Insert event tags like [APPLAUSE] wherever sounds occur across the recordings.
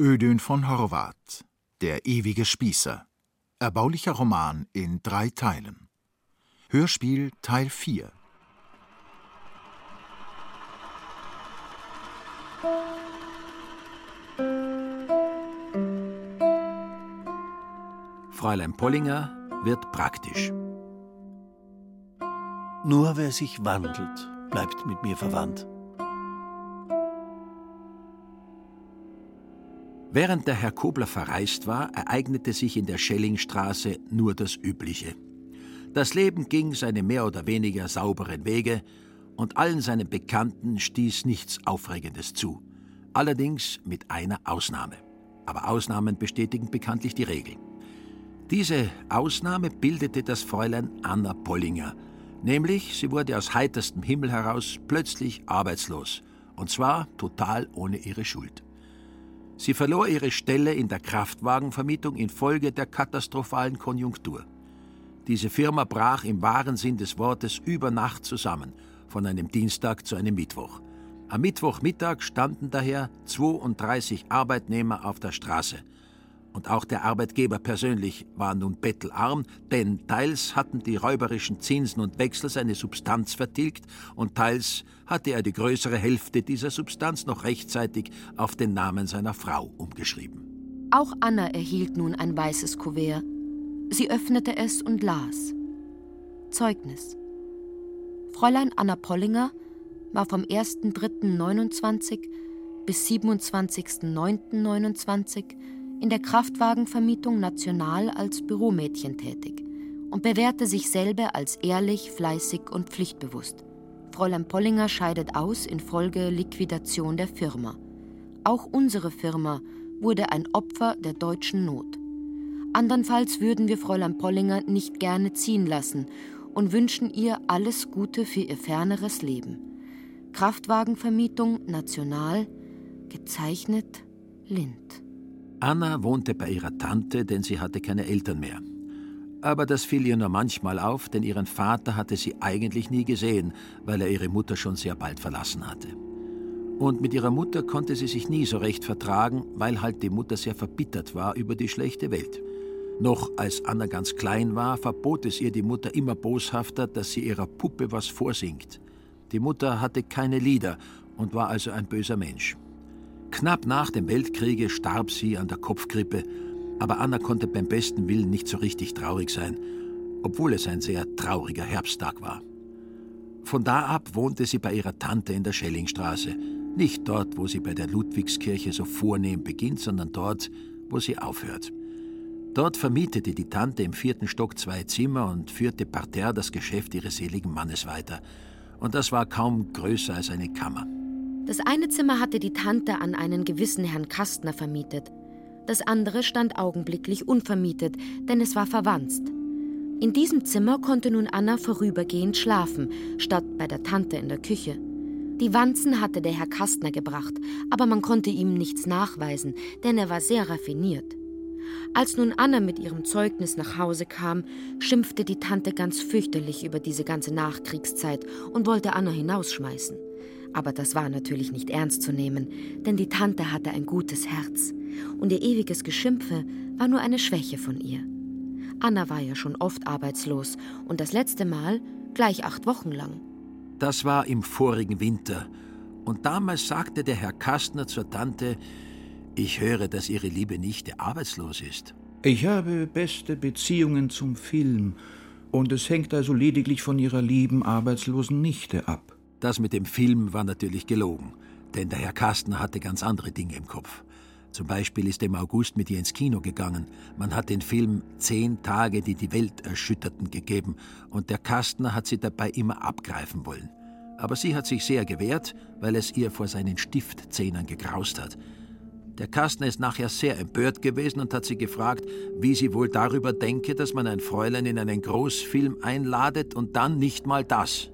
Ödön von Horvath Der ewige Spießer Erbaulicher Roman in drei Teilen Hörspiel Teil 4 Fräulein Pollinger wird praktisch. Nur wer sich wandelt, bleibt mit mir verwandt. Während der Herr Kobler verreist war, ereignete sich in der Schellingstraße nur das Übliche. Das Leben ging seine mehr oder weniger sauberen Wege und allen seinen Bekannten stieß nichts Aufregendes zu. Allerdings mit einer Ausnahme. Aber Ausnahmen bestätigen bekanntlich die Regel. Diese Ausnahme bildete das Fräulein Anna Pollinger. Nämlich, sie wurde aus heiterstem Himmel heraus plötzlich arbeitslos. Und zwar total ohne ihre Schuld. Sie verlor ihre Stelle in der Kraftwagenvermietung infolge der katastrophalen Konjunktur. Diese Firma brach im wahren Sinn des Wortes über Nacht zusammen, von einem Dienstag zu einem Mittwoch. Am Mittwochmittag standen daher 32 Arbeitnehmer auf der Straße. Und auch der Arbeitgeber persönlich war nun bettelarm, denn teils hatten die räuberischen Zinsen und Wechsel seine Substanz vertilgt und teils hatte er die größere Hälfte dieser Substanz noch rechtzeitig auf den Namen seiner Frau umgeschrieben. Auch Anna erhielt nun ein weißes Kuvert. Sie öffnete es und las. Zeugnis. Fräulein Anna Pollinger war vom 1.3.29 bis 27.9.29 in der Kraftwagenvermietung National als Büromädchen tätig und bewährte sich selber als ehrlich, fleißig und pflichtbewusst. Fräulein Pollinger scheidet aus infolge Liquidation der Firma. Auch unsere Firma wurde ein Opfer der deutschen Not. Andernfalls würden wir Fräulein Pollinger nicht gerne ziehen lassen und wünschen ihr alles Gute für ihr ferneres Leben. Kraftwagenvermietung National, gezeichnet Lind. Anna wohnte bei ihrer Tante, denn sie hatte keine Eltern mehr. Aber das fiel ihr nur manchmal auf, denn ihren Vater hatte sie eigentlich nie gesehen, weil er ihre Mutter schon sehr bald verlassen hatte. Und mit ihrer Mutter konnte sie sich nie so recht vertragen, weil halt die Mutter sehr verbittert war über die schlechte Welt. Noch als Anna ganz klein war, verbot es ihr die Mutter immer boshafter, dass sie ihrer Puppe was vorsingt. Die Mutter hatte keine Lieder und war also ein böser Mensch. Knapp nach dem Weltkriege starb sie an der Kopfgrippe, aber Anna konnte beim besten Willen nicht so richtig traurig sein, obwohl es ein sehr trauriger Herbsttag war. Von da ab wohnte sie bei ihrer Tante in der Schellingstraße, nicht dort, wo sie bei der Ludwigskirche so vornehm beginnt, sondern dort, wo sie aufhört. Dort vermietete die Tante im vierten Stock zwei Zimmer und führte parterre das Geschäft ihres seligen Mannes weiter. Und das war kaum größer als eine Kammer. Das eine Zimmer hatte die Tante an einen gewissen Herrn Kastner vermietet. Das andere stand augenblicklich unvermietet, denn es war verwanzt. In diesem Zimmer konnte nun Anna vorübergehend schlafen, statt bei der Tante in der Küche. Die Wanzen hatte der Herr Kastner gebracht, aber man konnte ihm nichts nachweisen, denn er war sehr raffiniert. Als nun Anna mit ihrem Zeugnis nach Hause kam, schimpfte die Tante ganz fürchterlich über diese ganze Nachkriegszeit und wollte Anna hinausschmeißen. Aber das war natürlich nicht ernst zu nehmen, denn die Tante hatte ein gutes Herz und ihr ewiges Geschimpfe war nur eine Schwäche von ihr. Anna war ja schon oft arbeitslos und das letzte Mal gleich acht Wochen lang. Das war im vorigen Winter und damals sagte der Herr Kastner zur Tante, ich höre, dass Ihre liebe Nichte arbeitslos ist. Ich habe beste Beziehungen zum Film und es hängt also lediglich von Ihrer lieben arbeitslosen Nichte ab. Das mit dem Film war natürlich gelogen, denn der Herr Kastner hatte ganz andere Dinge im Kopf. Zum Beispiel ist er im August mit ihr ins Kino gegangen. Man hat den Film Zehn Tage, die die Welt erschütterten gegeben und der Kastner hat sie dabei immer abgreifen wollen. Aber sie hat sich sehr gewehrt, weil es ihr vor seinen Stiftzähnern gegraust hat. Der Kastner ist nachher sehr empört gewesen und hat sie gefragt, wie sie wohl darüber denke, dass man ein Fräulein in einen Großfilm einladet und dann nicht mal das.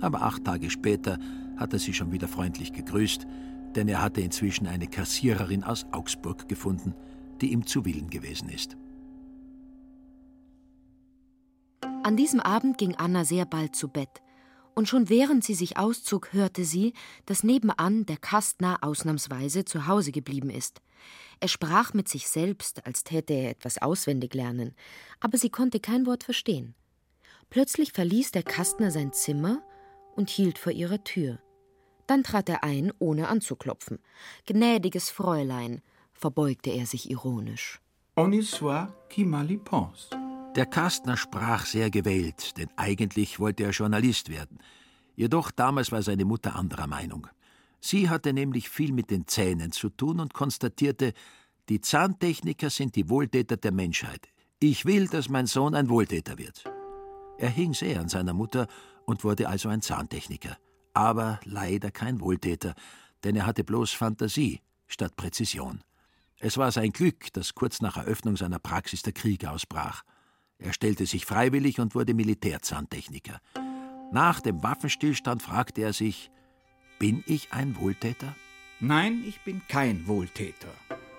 Aber acht Tage später hat er sie schon wieder freundlich gegrüßt, denn er hatte inzwischen eine Kassiererin aus Augsburg gefunden, die ihm zu Willen gewesen ist. An diesem Abend ging Anna sehr bald zu Bett, Und schon während sie sich auszog, hörte sie, dass nebenan der Kastner ausnahmsweise zu Hause geblieben ist. Er sprach mit sich selbst, als täte er etwas auswendig lernen, aber sie konnte kein Wort verstehen. Plötzlich verließ der Kastner sein Zimmer und hielt vor ihrer Tür. Dann trat er ein, ohne anzuklopfen. Gnädiges Fräulein, verbeugte er sich ironisch. On y soit qui mal y pense. Der Kastner sprach sehr gewählt, denn eigentlich wollte er Journalist werden. Jedoch damals war seine Mutter anderer Meinung. Sie hatte nämlich viel mit den Zähnen zu tun und konstatierte, die Zahntechniker sind die Wohltäter der Menschheit. Ich will, dass mein Sohn ein Wohltäter wird. Er hing sehr an seiner Mutter und wurde also ein Zahntechniker. Aber leider kein Wohltäter, denn er hatte bloß Fantasie statt Präzision. Es war sein Glück, dass kurz nach Eröffnung seiner Praxis der Krieg ausbrach. Er stellte sich freiwillig und wurde Militärzahntechniker. Nach dem Waffenstillstand fragte er sich, bin ich ein Wohltäter? Nein, ich bin kein Wohltäter.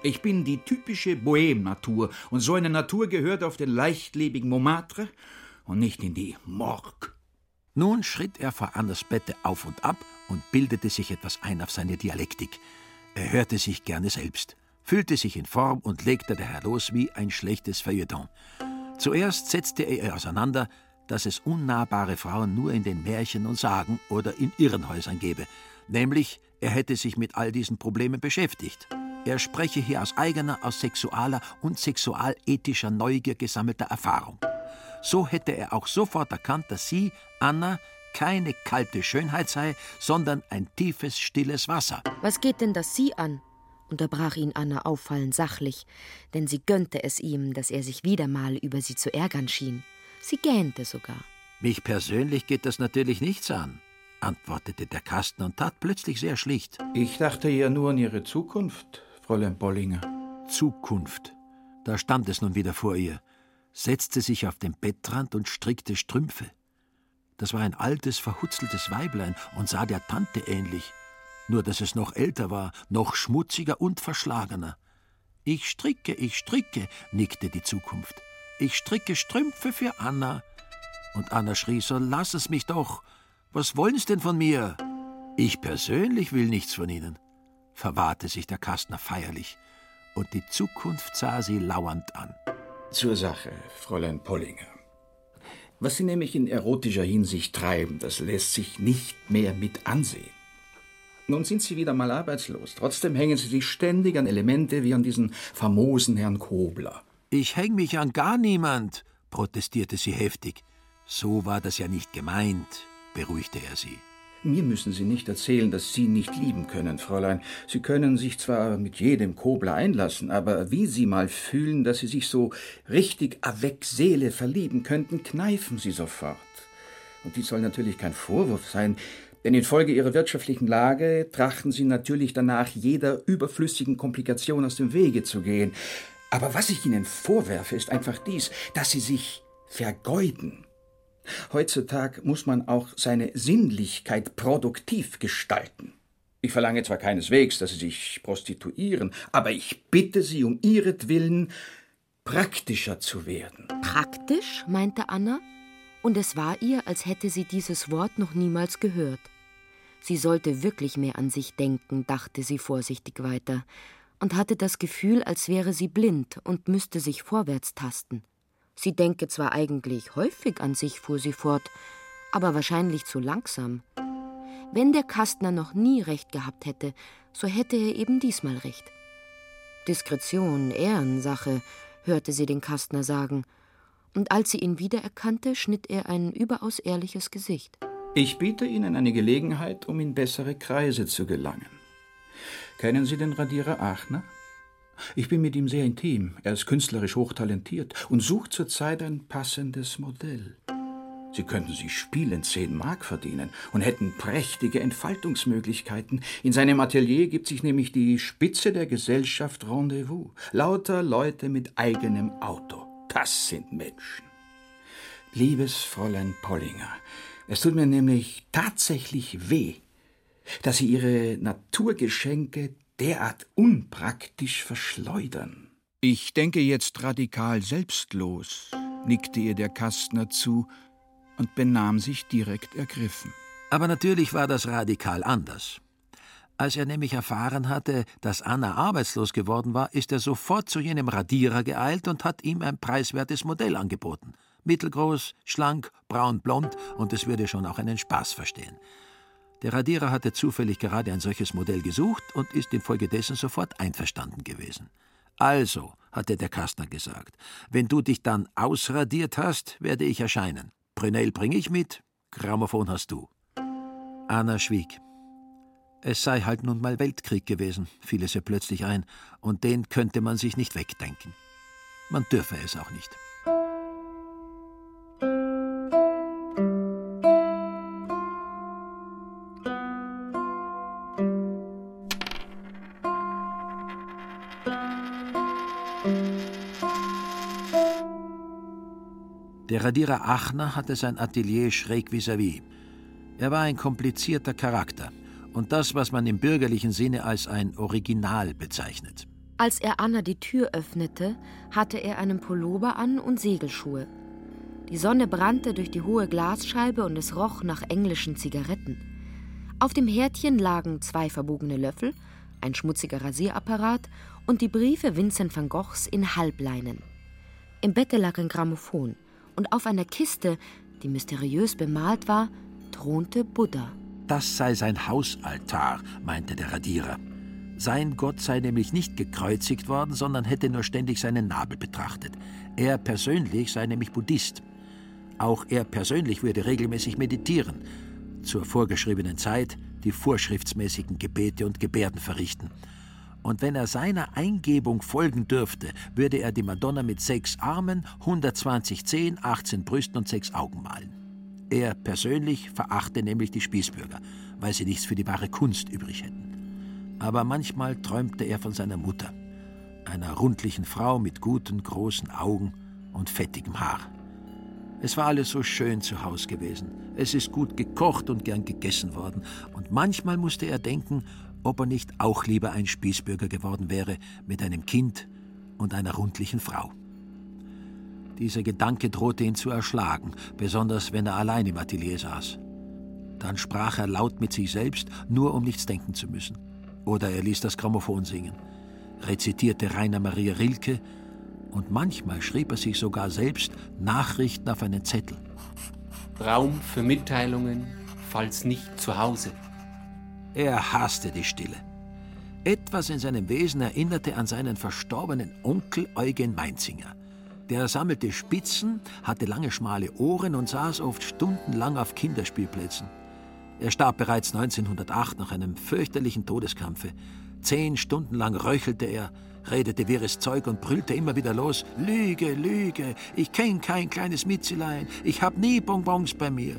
Ich bin die typische Bohem-Natur, und so eine Natur gehört auf den leichtlebigen Montmartre und nicht in die Morgue. Nun schritt er vor Annas Bette auf und ab und bildete sich etwas ein auf seine Dialektik. Er hörte sich gerne selbst, fühlte sich in Form und legte daher los wie ein schlechtes Feuilleton. Zuerst setzte er auseinander, dass es unnahbare Frauen nur in den Märchen und Sagen oder in Irrenhäusern gebe, nämlich er hätte sich mit all diesen Problemen beschäftigt. Er spreche hier aus eigener, aus sexualer und sexualethischer Neugier gesammelter Erfahrung. So hätte er auch sofort erkannt, dass sie, Anna, keine kalte Schönheit sei, sondern ein tiefes, stilles Wasser. Was geht denn das Sie an? unterbrach ihn Anna auffallend sachlich, denn sie gönnte es ihm, dass er sich wieder mal über sie zu ärgern schien. Sie gähnte sogar. Mich persönlich geht das natürlich nichts an, antwortete der Kasten und tat plötzlich sehr schlicht. Ich dachte ja nur an Ihre Zukunft, Fräulein Bollinger. Zukunft. Da stand es nun wieder vor ihr, setzte sich auf den Bettrand und strickte Strümpfe. Das war ein altes, verhutzeltes Weiblein und sah der Tante ähnlich, nur dass es noch älter war, noch schmutziger und verschlagener. Ich stricke, ich stricke, nickte die Zukunft. Ich stricke Strümpfe für Anna. Und Anna schrie, so lass es mich doch. Was wollen's denn von mir? Ich persönlich will nichts von Ihnen, verwahrte sich der Kastner feierlich, und die Zukunft sah sie lauernd an. Zur Sache, Fräulein Pollinger. Was Sie nämlich in erotischer Hinsicht treiben, das lässt sich nicht mehr mit ansehen. Nun sind Sie wieder mal arbeitslos. Trotzdem hängen Sie sich ständig an Elemente wie an diesen famosen Herrn Kobler. Ich häng mich an gar niemand, protestierte sie heftig. So war das ja nicht gemeint, beruhigte er sie. Mir müssen Sie nicht erzählen, dass Sie nicht lieben können, Fräulein. Sie können sich zwar mit jedem Kobler einlassen, aber wie Sie mal fühlen, dass Sie sich so richtig avec Seele verlieben könnten, kneifen Sie sofort. Und dies soll natürlich kein Vorwurf sein, denn infolge ihrer wirtschaftlichen Lage trachten sie natürlich danach, jeder überflüssigen Komplikation aus dem Wege zu gehen. Aber was ich ihnen vorwerfe, ist einfach dies, dass sie sich vergeuden. Heutzutage muss man auch seine Sinnlichkeit produktiv gestalten. Ich verlange zwar keineswegs, dass Sie sich prostituieren, aber ich bitte Sie um ihretwillen, praktischer zu werden. Praktisch? meinte Anna und es war ihr, als hätte sie dieses Wort noch niemals gehört. Sie sollte wirklich mehr an sich denken, dachte sie vorsichtig weiter, und hatte das Gefühl, als wäre sie blind und müsste sich vorwärts tasten. Sie denke zwar eigentlich häufig an sich, fuhr sie fort, aber wahrscheinlich zu langsam. Wenn der Kastner noch nie recht gehabt hätte, so hätte er eben diesmal recht. Diskretion, Ehrensache, hörte sie den Kastner sagen, und als sie ihn wiedererkannte, schnitt er ein überaus ehrliches Gesicht. Ich biete Ihnen eine Gelegenheit, um in bessere Kreise zu gelangen. Kennen Sie den Radierer Aachner? Ich bin mit ihm sehr intim. Er ist künstlerisch hochtalentiert und sucht zurzeit ein passendes Modell. Sie könnten sich spielend zehn Mark verdienen und hätten prächtige Entfaltungsmöglichkeiten. In seinem Atelier gibt sich nämlich die Spitze der Gesellschaft Rendezvous. Lauter Leute mit eigenem Auto. Das sind Menschen. Liebes Fräulein Pollinger, es tut mir nämlich tatsächlich weh, dass Sie Ihre Naturgeschenke derart unpraktisch verschleudern. Ich denke jetzt radikal selbstlos, nickte ihr der Kastner zu und benahm sich direkt ergriffen. Aber natürlich war das radikal anders. Als er nämlich erfahren hatte, dass Anna arbeitslos geworden war, ist er sofort zu jenem Radierer geeilt und hat ihm ein preiswertes Modell angeboten. Mittelgroß, schlank, braun, blond und es würde schon auch einen Spaß verstehen. Der Radierer hatte zufällig gerade ein solches Modell gesucht und ist infolgedessen sofort einverstanden gewesen. Also, hatte der Kastner gesagt, wenn du dich dann ausradiert hast, werde ich erscheinen. Prünell bringe ich mit, Grammophon hast du. Anna schwieg. Es sei halt nun mal Weltkrieg gewesen, fiel es ihr plötzlich ein, und den könnte man sich nicht wegdenken. Man dürfe es auch nicht. Radierer Achner hatte sein Atelier schräg vis-à-vis. -vis. Er war ein komplizierter Charakter und das, was man im bürgerlichen Sinne als ein Original bezeichnet. Als er Anna die Tür öffnete, hatte er einen Pullover an und Segelschuhe. Die Sonne brannte durch die hohe Glasscheibe und es roch nach englischen Zigaretten. Auf dem Herdchen lagen zwei verbogene Löffel, ein schmutziger Rasierapparat und die Briefe Vincent van Goghs in Halbleinen. Im Bette lag ein Grammophon und auf einer Kiste, die mysteriös bemalt war, thronte Buddha. Das sei sein Hausaltar, meinte der Radierer. Sein Gott sei nämlich nicht gekreuzigt worden, sondern hätte nur ständig seinen Nabel betrachtet. Er persönlich sei nämlich Buddhist. Auch er persönlich würde regelmäßig meditieren, zur vorgeschriebenen Zeit die vorschriftsmäßigen Gebete und Gebärden verrichten. Und wenn er seiner Eingebung folgen dürfte, würde er die Madonna mit sechs Armen, 120 Zehen, 18 Brüsten und sechs Augen malen. Er persönlich verachte nämlich die Spießbürger, weil sie nichts für die wahre Kunst übrig hätten. Aber manchmal träumte er von seiner Mutter, einer rundlichen Frau mit guten, großen Augen und fettigem Haar. Es war alles so schön zu Hause gewesen. Es ist gut gekocht und gern gegessen worden. Und manchmal musste er denken, ob er nicht auch lieber ein Spießbürger geworden wäre mit einem Kind und einer rundlichen Frau. Dieser Gedanke drohte ihn zu erschlagen, besonders wenn er allein im Atelier saß. Dann sprach er laut mit sich selbst, nur um nichts denken zu müssen. Oder er ließ das Grammophon singen, rezitierte Rainer Maria Rilke und manchmal schrieb er sich sogar selbst Nachrichten auf einen Zettel. Raum für Mitteilungen, falls nicht zu Hause. Er hasste die Stille. Etwas in seinem Wesen erinnerte an seinen verstorbenen Onkel Eugen Meinzinger. Der sammelte Spitzen, hatte lange schmale Ohren und saß oft stundenlang auf Kinderspielplätzen. Er starb bereits 1908 nach einem fürchterlichen Todeskampfe. Zehn Stunden lang röchelte er, redete wirres Zeug und brüllte immer wieder los: Lüge, Lüge, ich kenn kein kleines Mitzelein, ich hab nie Bonbons bei mir.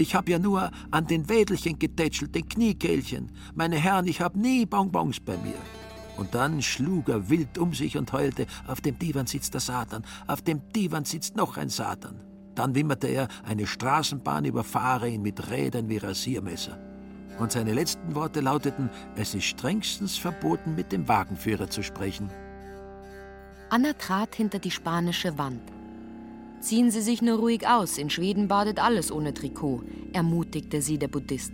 Ich hab ja nur an den Wädelchen getätschelt, den Kniekehlchen. Meine Herren, ich hab nie Bonbons bei mir. Und dann schlug er wild um sich und heulte, auf dem Divan sitzt der Satan, auf dem Divan sitzt noch ein Satan. Dann wimmerte er, eine Straßenbahn überfahre ihn mit Rädern wie Rasiermesser. Und seine letzten Worte lauteten, es ist strengstens verboten, mit dem Wagenführer zu sprechen. Anna trat hinter die spanische Wand. Ziehen Sie sich nur ruhig aus, in Schweden badet alles ohne Trikot, ermutigte sie der Buddhist.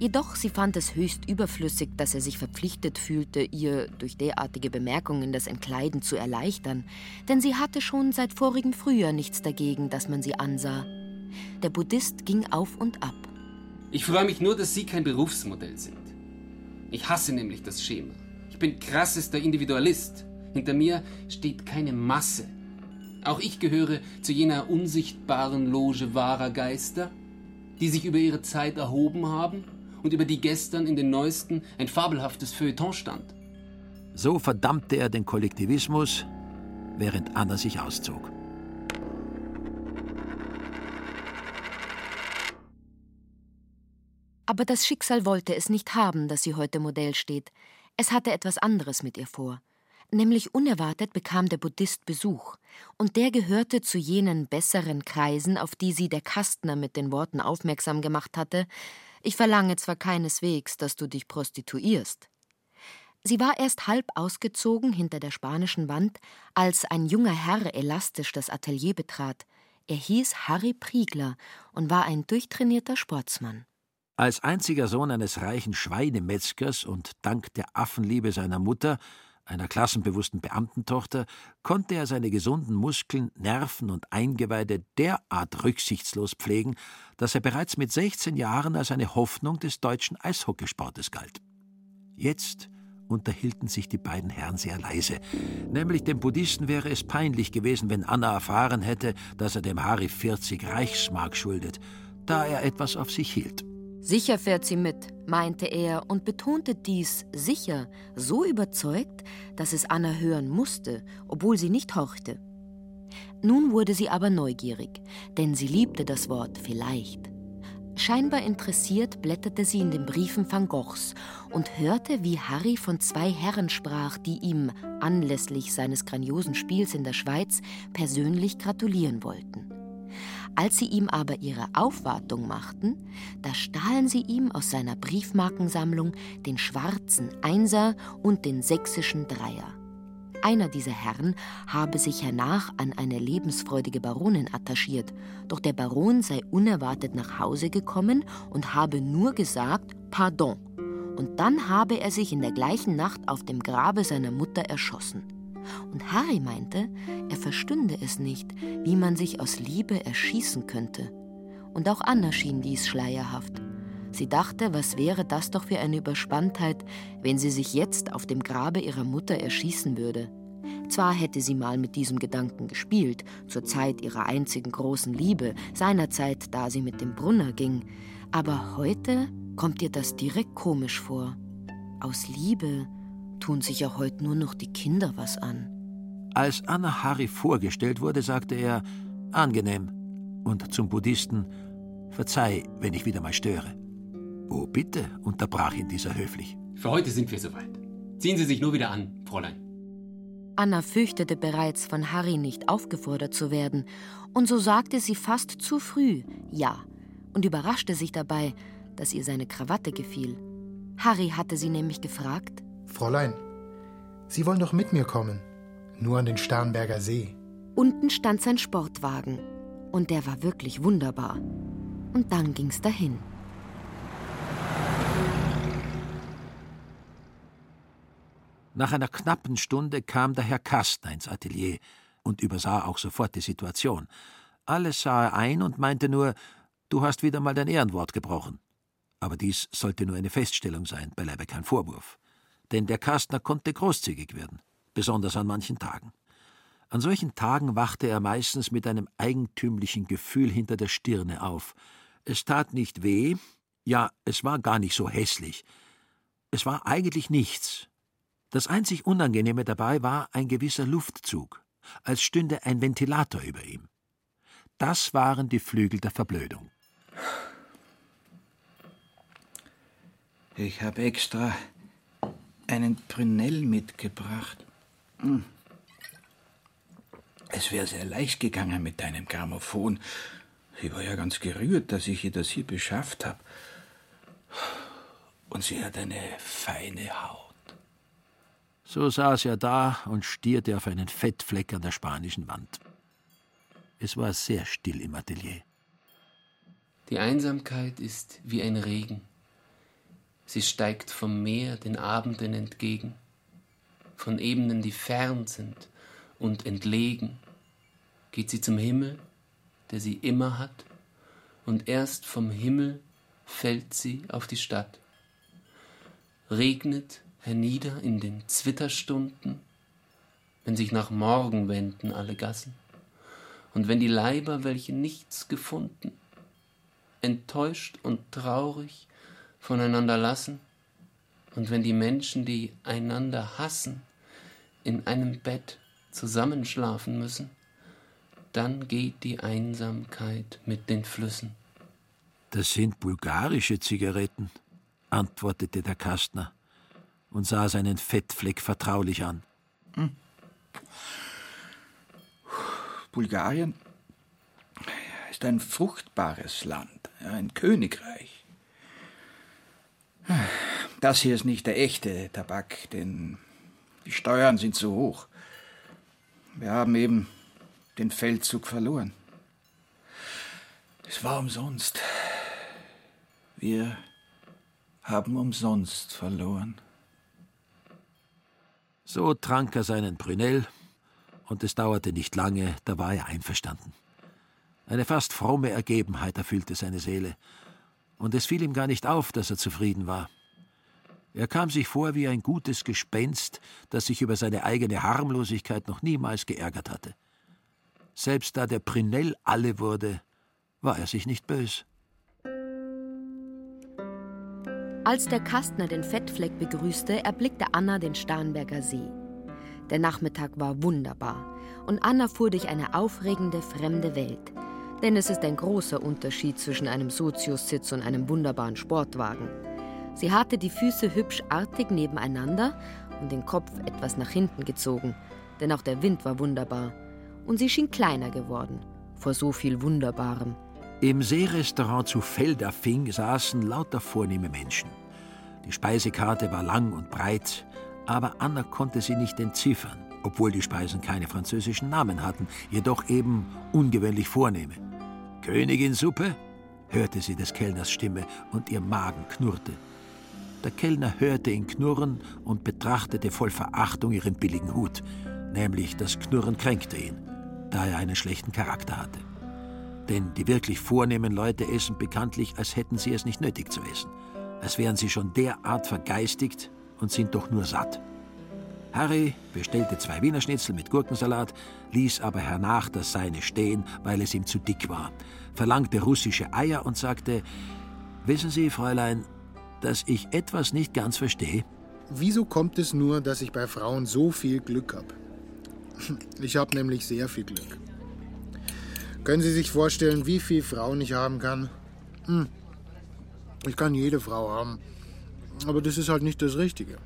Jedoch sie fand es höchst überflüssig, dass er sich verpflichtet fühlte, ihr durch derartige Bemerkungen das Entkleiden zu erleichtern, denn sie hatte schon seit vorigem Frühjahr nichts dagegen, dass man sie ansah. Der Buddhist ging auf und ab. Ich freue mich nur, dass Sie kein Berufsmodell sind. Ich hasse nämlich das Schema. Ich bin krassester Individualist. Hinter mir steht keine Masse. Auch ich gehöre zu jener unsichtbaren Loge wahrer Geister, die sich über ihre Zeit erhoben haben und über die gestern in den neuesten ein fabelhaftes Feuilleton stand. So verdammte er den Kollektivismus, während Anna sich auszog. Aber das Schicksal wollte es nicht haben, dass sie heute Modell steht. Es hatte etwas anderes mit ihr vor. Nämlich unerwartet bekam der Buddhist Besuch, und der gehörte zu jenen besseren Kreisen, auf die sie der Kastner mit den Worten aufmerksam gemacht hatte Ich verlange zwar keineswegs, dass du dich prostituierst. Sie war erst halb ausgezogen hinter der spanischen Wand, als ein junger Herr elastisch das Atelier betrat. Er hieß Harry Priegler und war ein durchtrainierter Sportsmann. Als einziger Sohn eines reichen Schweinemetzgers und dank der Affenliebe seiner Mutter, einer klassenbewussten Beamtentochter, konnte er seine gesunden Muskeln, Nerven und Eingeweide derart rücksichtslos pflegen, dass er bereits mit 16 Jahren als eine Hoffnung des deutschen Eishockeysportes galt. Jetzt unterhielten sich die beiden Herren sehr leise. Nämlich dem Buddhisten wäre es peinlich gewesen, wenn Anna erfahren hätte, dass er dem Harry 40 Reichsmark schuldet, da er etwas auf sich hielt. Sicher fährt sie mit, meinte er und betonte dies sicher so überzeugt, dass es Anna hören musste, obwohl sie nicht horchte. Nun wurde sie aber neugierig, denn sie liebte das Wort vielleicht. Scheinbar interessiert blätterte sie in den Briefen van Goghs und hörte, wie Harry von zwei Herren sprach, die ihm anlässlich seines grandiosen Spiels in der Schweiz persönlich gratulieren wollten. Als sie ihm aber ihre Aufwartung machten, da stahlen sie ihm aus seiner Briefmarkensammlung den schwarzen Einser und den sächsischen Dreier. Einer dieser Herren habe sich hernach an eine lebensfreudige Baronin attachiert, doch der Baron sei unerwartet nach Hause gekommen und habe nur gesagt Pardon, und dann habe er sich in der gleichen Nacht auf dem Grabe seiner Mutter erschossen. Und Harry meinte, er verstünde es nicht, wie man sich aus Liebe erschießen könnte. Und auch Anna schien dies schleierhaft. Sie dachte, was wäre das doch für eine Überspanntheit, wenn sie sich jetzt auf dem Grabe ihrer Mutter erschießen würde. Zwar hätte sie mal mit diesem Gedanken gespielt, zur Zeit ihrer einzigen großen Liebe, seinerzeit, da sie mit dem Brunner ging, aber heute kommt ihr das direkt komisch vor. Aus Liebe tun sich ja heute nur noch die Kinder was an. Als Anna Harry vorgestellt wurde, sagte er angenehm und zum Buddhisten Verzeih, wenn ich wieder mal störe. Oh, bitte, unterbrach ihn dieser höflich. Für heute sind wir soweit. Ziehen Sie sich nur wieder an, Fräulein. Anna fürchtete bereits, von Harry nicht aufgefordert zu werden, und so sagte sie fast zu früh Ja und überraschte sich dabei, dass ihr seine Krawatte gefiel. Harry hatte sie nämlich gefragt: Fräulein, Sie wollen doch mit mir kommen. Nur an den Starnberger See. Unten stand sein Sportwagen. Und der war wirklich wunderbar. Und dann ging's dahin. Nach einer knappen Stunde kam der Herr Kastner ins Atelier und übersah auch sofort die Situation. Alles sah er ein und meinte nur, du hast wieder mal dein Ehrenwort gebrochen. Aber dies sollte nur eine Feststellung sein, beileibe kein Vorwurf. Denn der Kastner konnte großzügig werden, besonders an manchen Tagen. An solchen Tagen wachte er meistens mit einem eigentümlichen Gefühl hinter der Stirne auf. Es tat nicht weh, ja, es war gar nicht so hässlich. Es war eigentlich nichts, das einzig Unangenehme dabei war ein gewisser Luftzug, als stünde ein Ventilator über ihm. Das waren die Flügel der Verblödung. Ich habe extra einen Prünell mitgebracht. Hm. Es wäre sehr leicht gegangen mit deinem Grammophon. Sie war ja ganz gerührt, dass ich ihr das hier beschafft habe. Und sie hat eine feine Haut. So saß er da und stierte auf einen Fettfleck an der spanischen Wand. Es war sehr still im Atelier. Die Einsamkeit ist wie ein Regen. Sie steigt vom Meer den Abenden entgegen, von Ebenen, die fern sind und entlegen, geht sie zum Himmel, der sie immer hat, und erst vom Himmel fällt sie auf die Stadt. Regnet hernieder in den Zwitterstunden, wenn sich nach Morgen wenden alle Gassen, und wenn die Leiber, welche nichts gefunden, enttäuscht und traurig voneinander lassen, und wenn die Menschen, die einander hassen, in einem Bett zusammenschlafen müssen, dann geht die Einsamkeit mit den Flüssen. Das sind bulgarische Zigaretten, antwortete der Kastner und sah seinen Fettfleck vertraulich an. Hm. Bulgarien ist ein fruchtbares Land, ein Königreich. Das hier ist nicht der echte Tabak, denn die Steuern sind zu hoch. Wir haben eben den Feldzug verloren. Es war umsonst. Wir haben umsonst verloren. So trank er seinen Prünell, und es dauerte nicht lange, da war er einverstanden. Eine fast fromme Ergebenheit erfüllte seine Seele, und es fiel ihm gar nicht auf, dass er zufrieden war. Er kam sich vor wie ein gutes Gespenst, das sich über seine eigene Harmlosigkeit noch niemals geärgert hatte. Selbst da der Prinell alle wurde, war er sich nicht bös. Als der Kastner den Fettfleck begrüßte, erblickte Anna den Starnberger See. Der Nachmittag war wunderbar und Anna fuhr durch eine aufregende fremde Welt. Denn es ist ein großer Unterschied zwischen einem Soziussitz und einem wunderbaren Sportwagen. Sie hatte die Füße hübsch artig nebeneinander und den Kopf etwas nach hinten gezogen, denn auch der Wind war wunderbar. Und sie schien kleiner geworden, vor so viel Wunderbarem. Im Seerestaurant zu Feldafing saßen lauter vornehme Menschen. Die Speisekarte war lang und breit, aber Anna konnte sie nicht entziffern, obwohl die Speisen keine französischen Namen hatten, jedoch eben ungewöhnlich vornehme. Königin Suppe? hörte sie des Kellners Stimme und ihr Magen knurrte. Der Kellner hörte ihn knurren und betrachtete voll Verachtung ihren billigen Hut, nämlich das Knurren kränkte ihn, da er einen schlechten Charakter hatte. Denn die wirklich vornehmen Leute essen bekanntlich, als hätten sie es nicht nötig zu essen, als wären sie schon derart vergeistigt und sind doch nur satt. Harry bestellte zwei Wiener Schnitzel mit Gurkensalat, ließ aber hernach das seine stehen, weil es ihm zu dick war, verlangte russische Eier und sagte, Wissen Sie, Fräulein, dass ich etwas nicht ganz verstehe? Wieso kommt es nur, dass ich bei Frauen so viel Glück habe? [LAUGHS] Ich habe nämlich sehr viel Glück. Können Sie sich vorstellen, wie viele Frauen ich haben kann? Hm. Ich kann jede Frau haben. Aber das ist halt nicht das Richtige.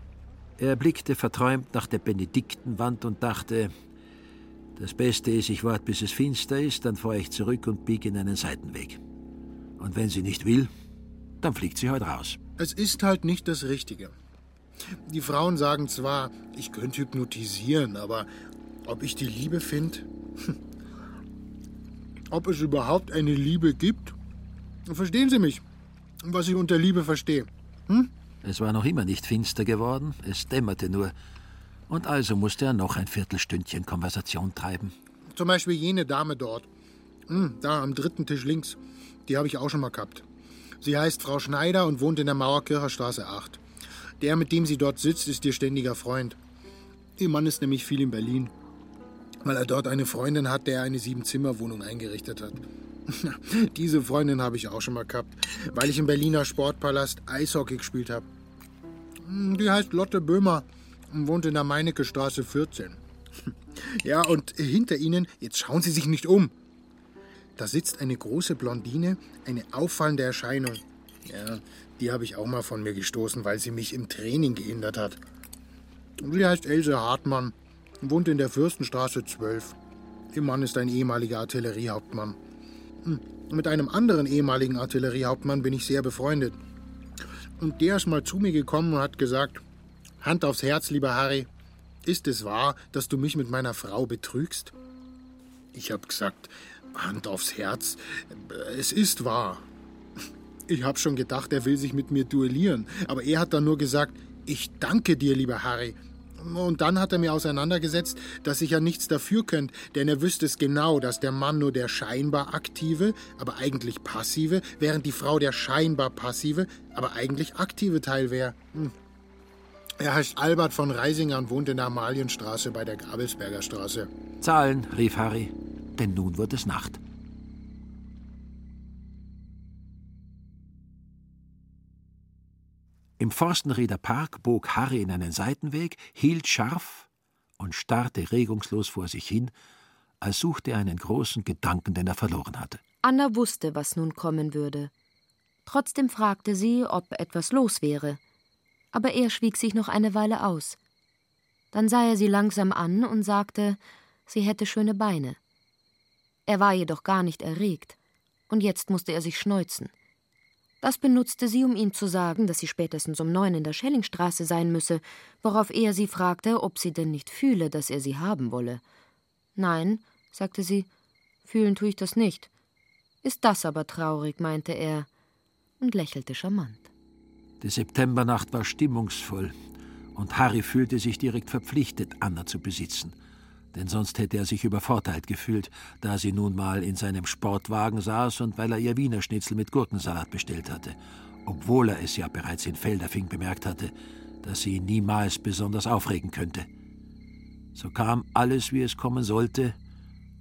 Er blickte verträumt nach der Benediktenwand und dachte, das Beste ist, ich warte, bis es finster ist, dann fahre ich zurück und biege in einen Seitenweg. Und wenn sie nicht will, dann fliegt sie heute raus. Es ist halt nicht das Richtige. Die Frauen sagen zwar, ich könnte hypnotisieren, aber ob ich die Liebe finde? [LAUGHS] ob es überhaupt eine Liebe gibt? Verstehen Sie mich, was ich unter Liebe verstehe? Hm? Es war noch immer nicht finster geworden, es dämmerte nur. Und also musste er noch ein Viertelstündchen Konversation treiben. Zum Beispiel jene Dame dort. Hm, da am dritten Tisch links. Die habe ich auch schon mal gehabt. Sie heißt Frau Schneider und wohnt in der Mauerkircher Straße 8. Der, mit dem sie dort sitzt, ist ihr ständiger Freund. Ihr Mann ist nämlich viel in Berlin, weil er dort eine Freundin hat, der eine Sieben-Zimmer-Wohnung eingerichtet hat. [LAUGHS] Diese Freundin habe ich auch schon mal gehabt, weil ich im Berliner Sportpalast Eishockey gespielt habe. Die heißt Lotte Böhmer und wohnt in der Meinecke Straße 14. [LAUGHS] Ja, und hinter ihnen, jetzt schauen Sie sich nicht um, da sitzt eine große Blondine, eine auffallende Erscheinung. Ja, die habe ich auch mal von mir gestoßen, weil sie mich im Training gehindert hat. Sie heißt Else Hartmann, wohnt in der Fürstenstraße 12. Ihr Mann ist ein ehemaliger Artilleriehauptmann. Mit einem anderen ehemaligen Artilleriehauptmann bin ich sehr befreundet. Und der ist mal zu mir gekommen und hat gesagt: Hand aufs Herz, lieber Harry, ist es wahr, dass du mich mit meiner Frau betrügst? Ich habe gesagt: Hand aufs Herz, es ist wahr. Ich habe schon gedacht, er will sich mit mir duellieren, aber er hat dann nur gesagt, ich danke dir, lieber Harry. Und dann hat er mir auseinandergesetzt, dass ich ja nichts dafür könnt, denn er wüsste es genau, dass der Mann nur der scheinbar aktive, aber eigentlich passive, während die Frau der scheinbar passive, aber eigentlich aktive Teil wäre. Hm. Er heißt Albert von Reisinger und wohnt in der Amalienstraße bei der Gabelsberger Straße. Zahlen, rief Harry denn nun wird es Nacht. Im Forstenrieder Park bog Harry in einen Seitenweg, hielt scharf und starrte regungslos vor sich hin, als suchte er einen großen Gedanken, den er verloren hatte. Anna wusste, was nun kommen würde. Trotzdem fragte sie, ob etwas los wäre. Aber er schwieg sich noch eine Weile aus. Dann sah er sie langsam an und sagte, sie hätte schöne Beine. Er war jedoch gar nicht erregt, und jetzt musste er sich schneuzen. Das benutzte sie, um ihm zu sagen, dass sie spätestens um neun in der Schellingstraße sein müsse, worauf er sie fragte, ob sie denn nicht fühle, dass er sie haben wolle. Nein, sagte sie, fühlen tue ich das nicht. Ist das aber traurig, meinte er und lächelte charmant. Die Septembernacht war stimmungsvoll und Harry fühlte sich direkt verpflichtet, Anna zu besitzen. Denn sonst hätte er sich übervorteilt gefühlt, da sie nun mal in seinem Sportwagen saß und weil er ihr Wiener Schnitzel mit Gurkensalat bestellt hatte, obwohl er es ja bereits in Felderfing bemerkt hatte, dass sie ihn niemals besonders aufregen könnte. So kam alles, wie es kommen sollte,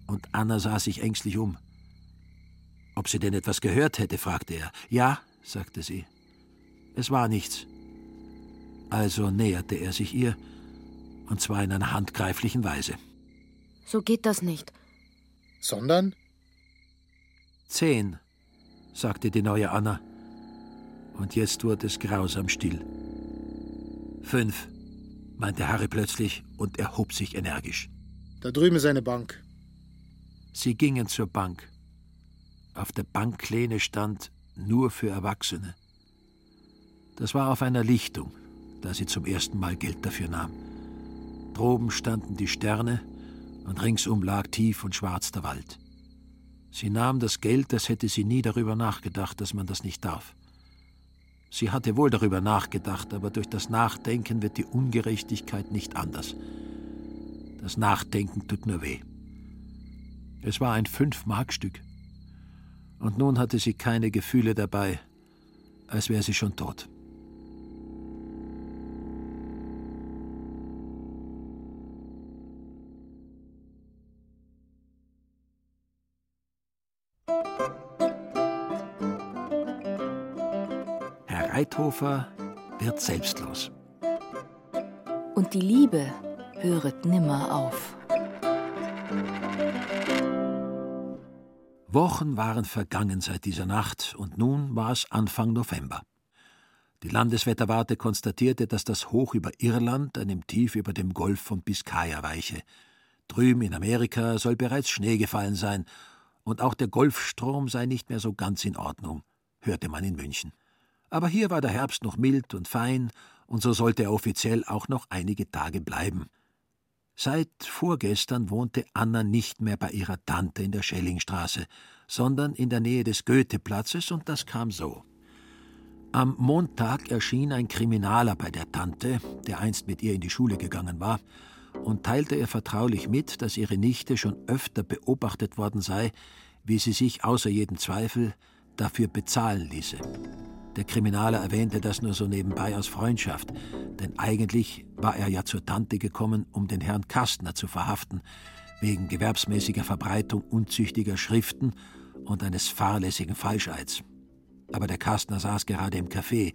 und Anna sah sich ängstlich um. Ob sie denn etwas gehört hätte, fragte er. Ja, sagte sie. Es war nichts. Also näherte er sich ihr, und zwar in einer handgreiflichen Weise. So geht das nicht. Sondern? Zehn, sagte die neue Anna. Und jetzt wurde es grausam still. Fünf, meinte Harry plötzlich und erhob sich energisch. Da drüben ist eine Bank. Sie gingen zur Bank. Auf der Banklehne stand nur für Erwachsene. Das war auf einer Lichtung, da sie zum ersten Mal Geld dafür nahm. Droben standen die Sterne und ringsum lag tief und schwarz der Wald. Sie nahm das Geld, als hätte sie nie darüber nachgedacht, dass man das nicht darf. Sie hatte wohl darüber nachgedacht, aber durch das Nachdenken wird die Ungerechtigkeit nicht anders. Das Nachdenken tut nur weh. Es war ein Fünf-Mark-Stück. Und nun hatte sie keine Gefühle dabei, als wäre sie schon tot. Herr Reithofer wird selbstlos. Und die Liebe höret nimmer auf. Wochen waren vergangen seit dieser Nacht und nun war es Anfang November. Die Landeswetterwarte konstatierte, dass das Hoch über Irland einem Tief über dem Golf von Biskaya weiche. Drüben in Amerika soll bereits Schnee gefallen sein und auch der Golfstrom sei nicht mehr so ganz in Ordnung, hörte man in München. Aber hier war der Herbst noch mild und fein, und so sollte er offiziell auch noch einige Tage bleiben. Seit vorgestern wohnte Anna nicht mehr bei ihrer Tante in der Schellingstraße, sondern in der Nähe des Goetheplatzes, und das kam so. Am Montag erschien ein Kriminaler bei der Tante, der einst mit ihr in die Schule gegangen war, und teilte ihr vertraulich mit, dass ihre Nichte schon öfter beobachtet worden sei, wie sie sich außer jedem Zweifel dafür bezahlen ließe. Der Kriminaler erwähnte das nur so nebenbei aus Freundschaft, denn eigentlich war er ja zur Tante gekommen, um den Herrn Kastner zu verhaften, wegen gewerbsmäßiger Verbreitung unzüchtiger Schriften und eines fahrlässigen Falscheids. Aber der Kastner saß gerade im Café,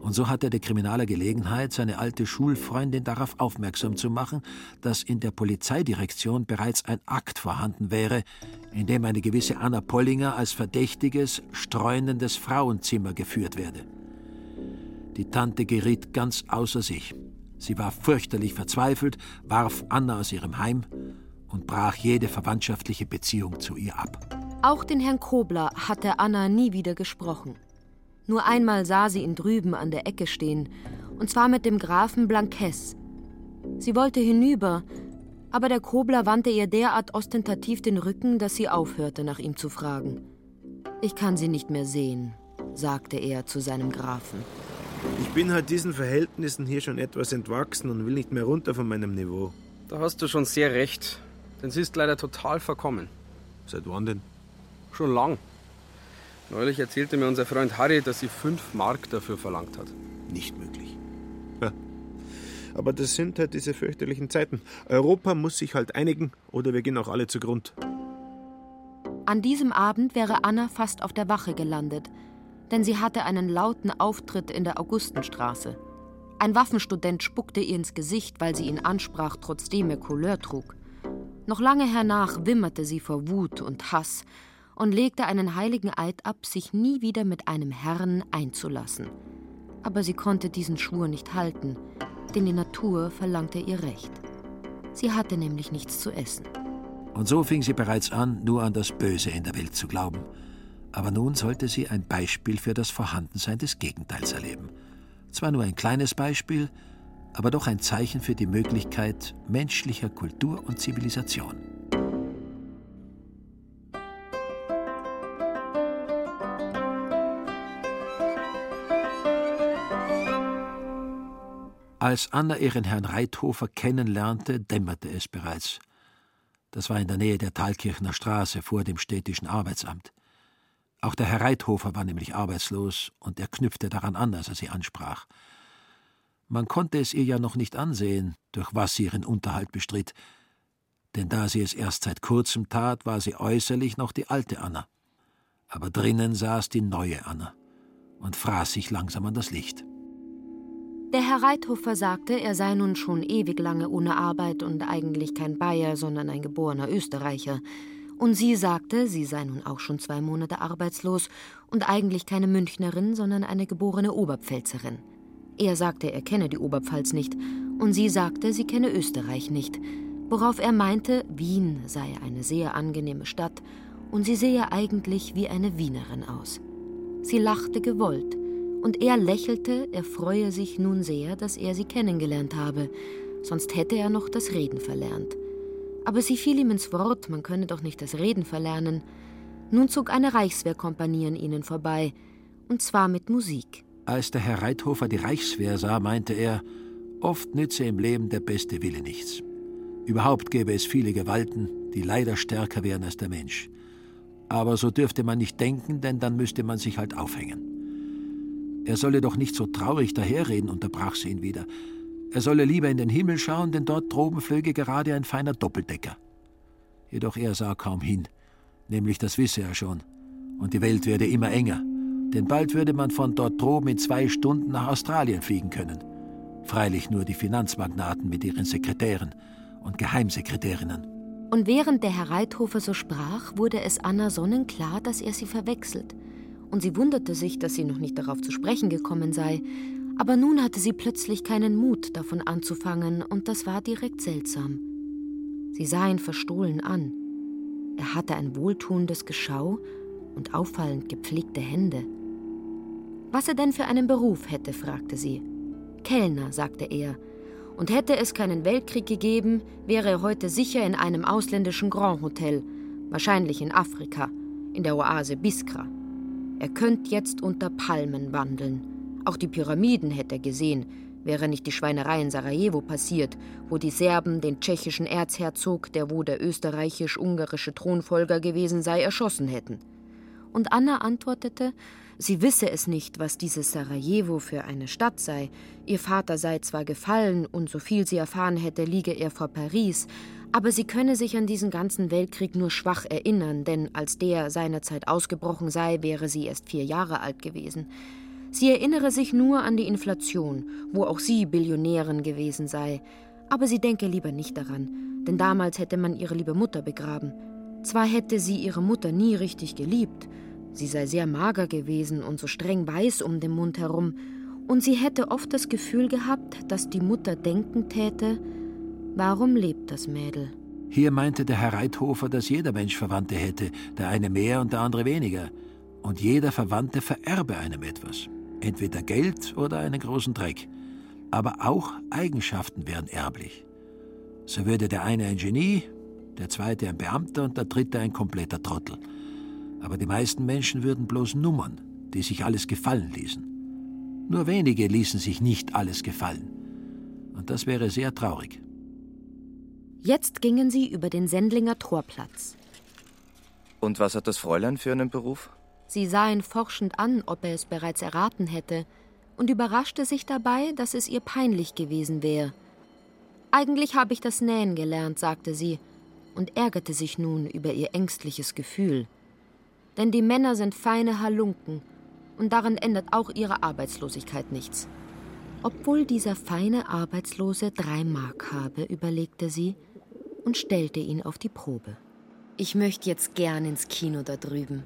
und so hatte der Kriminaler Gelegenheit, seine alte Schulfreundin darauf aufmerksam zu machen, dass in der Polizeidirektion bereits ein Akt vorhanden wäre, in dem eine gewisse Anna Pollinger als verdächtiges, streunendes Frauenzimmer geführt werde. Die Tante geriet ganz außer sich. Sie war fürchterlich verzweifelt, warf Anna aus ihrem Heim und brach jede verwandtschaftliche Beziehung zu ihr ab. Auch den Herrn Kobler hatte Anna nie wieder gesprochen. Nur einmal sah sie ihn drüben an der Ecke stehen, und zwar mit dem Grafen Blankes. Sie wollte hinüber, aber der Kobler wandte ihr derart ostentativ den Rücken, dass sie aufhörte, nach ihm zu fragen. Ich kann sie nicht mehr sehen, sagte er zu seinem Grafen. Ich bin halt diesen Verhältnissen hier schon etwas entwachsen und will nicht mehr runter von meinem Niveau. Da hast du schon sehr recht, denn sie ist leider total verkommen. Seit wann denn? Schon lang. Neulich erzählte mir unser Freund Harry, dass sie fünf Mark dafür verlangt hat. Nicht möglich. Ja. Aber das sind halt diese fürchterlichen Zeiten. Europa muss sich halt einigen oder wir gehen auch alle zugrund. An diesem Abend wäre Anna fast auf der Wache gelandet, denn sie hatte einen lauten Auftritt in der Augustenstraße. Ein Waffenstudent spuckte ihr ins Gesicht, weil sie ihn ansprach, trotzdem er Couleur trug. Noch lange hernach wimmerte sie vor Wut und Hass und legte einen heiligen Eid ab, sich nie wieder mit einem Herrn einzulassen. Aber sie konnte diesen Schwur nicht halten, denn die Natur verlangte ihr Recht. Sie hatte nämlich nichts zu essen. Und so fing sie bereits an, nur an das Böse in der Welt zu glauben. Aber nun sollte sie ein Beispiel für das Vorhandensein des Gegenteils erleben. Zwar nur ein kleines Beispiel, aber doch ein Zeichen für die Möglichkeit menschlicher Kultur und Zivilisation. Als Anna ihren Herrn Reithofer kennenlernte, dämmerte es bereits. Das war in der Nähe der Thalkirchner Straße vor dem städtischen Arbeitsamt. Auch der Herr Reithofer war nämlich arbeitslos und er knüpfte daran an, als er sie ansprach. Man konnte es ihr ja noch nicht ansehen, durch was sie ihren Unterhalt bestritt, denn da sie es erst seit kurzem tat, war sie äußerlich noch die alte Anna. Aber drinnen saß die neue Anna und fraß sich langsam an das Licht. Der Herr Reithofer sagte, er sei nun schon ewig lange ohne Arbeit und eigentlich kein Bayer, sondern ein geborener Österreicher. Und sie sagte, sie sei nun auch schon zwei Monate arbeitslos und eigentlich keine Münchnerin, sondern eine geborene Oberpfälzerin. Er sagte, er kenne die Oberpfalz nicht, und sie sagte, sie kenne Österreich nicht, worauf er meinte, Wien sei eine sehr angenehme Stadt und sie sehe eigentlich wie eine Wienerin aus. Sie lachte gewollt, und er lächelte, er freue sich nun sehr, dass er sie kennengelernt habe, sonst hätte er noch das Reden verlernt. Aber sie fiel ihm ins Wort, man könne doch nicht das Reden verlernen. Nun zog eine Reichswehrkompanie an ihnen vorbei, und zwar mit Musik. Als der Herr Reithofer die Reichswehr sah, meinte er, oft nütze im Leben der beste Wille nichts. Überhaupt gäbe es viele Gewalten, die leider stärker wären als der Mensch. Aber so dürfte man nicht denken, denn dann müsste man sich halt aufhängen. Er solle doch nicht so traurig daherreden, unterbrach sie ihn wieder. Er solle lieber in den Himmel schauen, denn dort droben flöge gerade ein feiner Doppeldecker. Jedoch er sah kaum hin, nämlich das wisse er schon. Und die Welt werde immer enger, denn bald würde man von dort droben in zwei Stunden nach Australien fliegen können. Freilich nur die Finanzmagnaten mit ihren Sekretären und Geheimsekretärinnen. Und während der Herr Reithofer so sprach, wurde es Anna sonnenklar, dass er sie verwechselt – und sie wunderte sich, dass sie noch nicht darauf zu sprechen gekommen sei, aber nun hatte sie plötzlich keinen Mut, davon anzufangen, und das war direkt seltsam. Sie sah ihn verstohlen an. Er hatte ein wohltuendes Geschau und auffallend gepflegte Hände. Was er denn für einen Beruf hätte, fragte sie. Kellner, sagte er, und hätte es keinen Weltkrieg gegeben, wäre er heute sicher in einem ausländischen Grand Hotel, wahrscheinlich in Afrika, in der Oase Biskra. Er könnte jetzt unter Palmen wandeln. Auch die Pyramiden hätte er gesehen, wäre nicht die Schweinerei in Sarajevo passiert, wo die Serben den tschechischen Erzherzog, der wo der österreichisch-ungarische Thronfolger gewesen sei, erschossen hätten. Und Anna antwortete, sie wisse es nicht, was dieses Sarajevo für eine Stadt sei. Ihr Vater sei zwar gefallen, und so viel sie erfahren hätte, liege er vor Paris, aber sie könne sich an diesen ganzen Weltkrieg nur schwach erinnern, denn als der seinerzeit ausgebrochen sei, wäre sie erst vier Jahre alt gewesen. Sie erinnere sich nur an die Inflation, wo auch sie Billionärin gewesen sei. Aber sie denke lieber nicht daran, denn damals hätte man ihre liebe Mutter begraben. Zwar hätte sie ihre Mutter nie richtig geliebt, sie sei sehr mager gewesen und so streng weiß um den Mund herum, und sie hätte oft das Gefühl gehabt, dass die Mutter denken täte, Warum lebt das Mädel? Hier meinte der Herr Reithofer, dass jeder Mensch Verwandte hätte, der eine mehr und der andere weniger. Und jeder Verwandte vererbe einem etwas. Entweder Geld oder einen großen Dreck. Aber auch Eigenschaften wären erblich. So würde der eine ein Genie, der zweite ein Beamter und der dritte ein kompletter Trottel. Aber die meisten Menschen würden bloß Nummern, die sich alles gefallen ließen. Nur wenige ließen sich nicht alles gefallen. Und das wäre sehr traurig. Jetzt gingen sie über den Sendlinger Torplatz. Und was hat das Fräulein für einen Beruf? Sie sah ihn forschend an, ob er es bereits erraten hätte, und überraschte sich dabei, dass es ihr peinlich gewesen wäre. Eigentlich habe ich das Nähen gelernt, sagte sie, und ärgerte sich nun über ihr ängstliches Gefühl. Denn die Männer sind feine Halunken, und daran ändert auch ihre Arbeitslosigkeit nichts. Obwohl dieser feine Arbeitslose drei Mark habe, überlegte sie, und stellte ihn auf die Probe. Ich möchte jetzt gern ins Kino da drüben.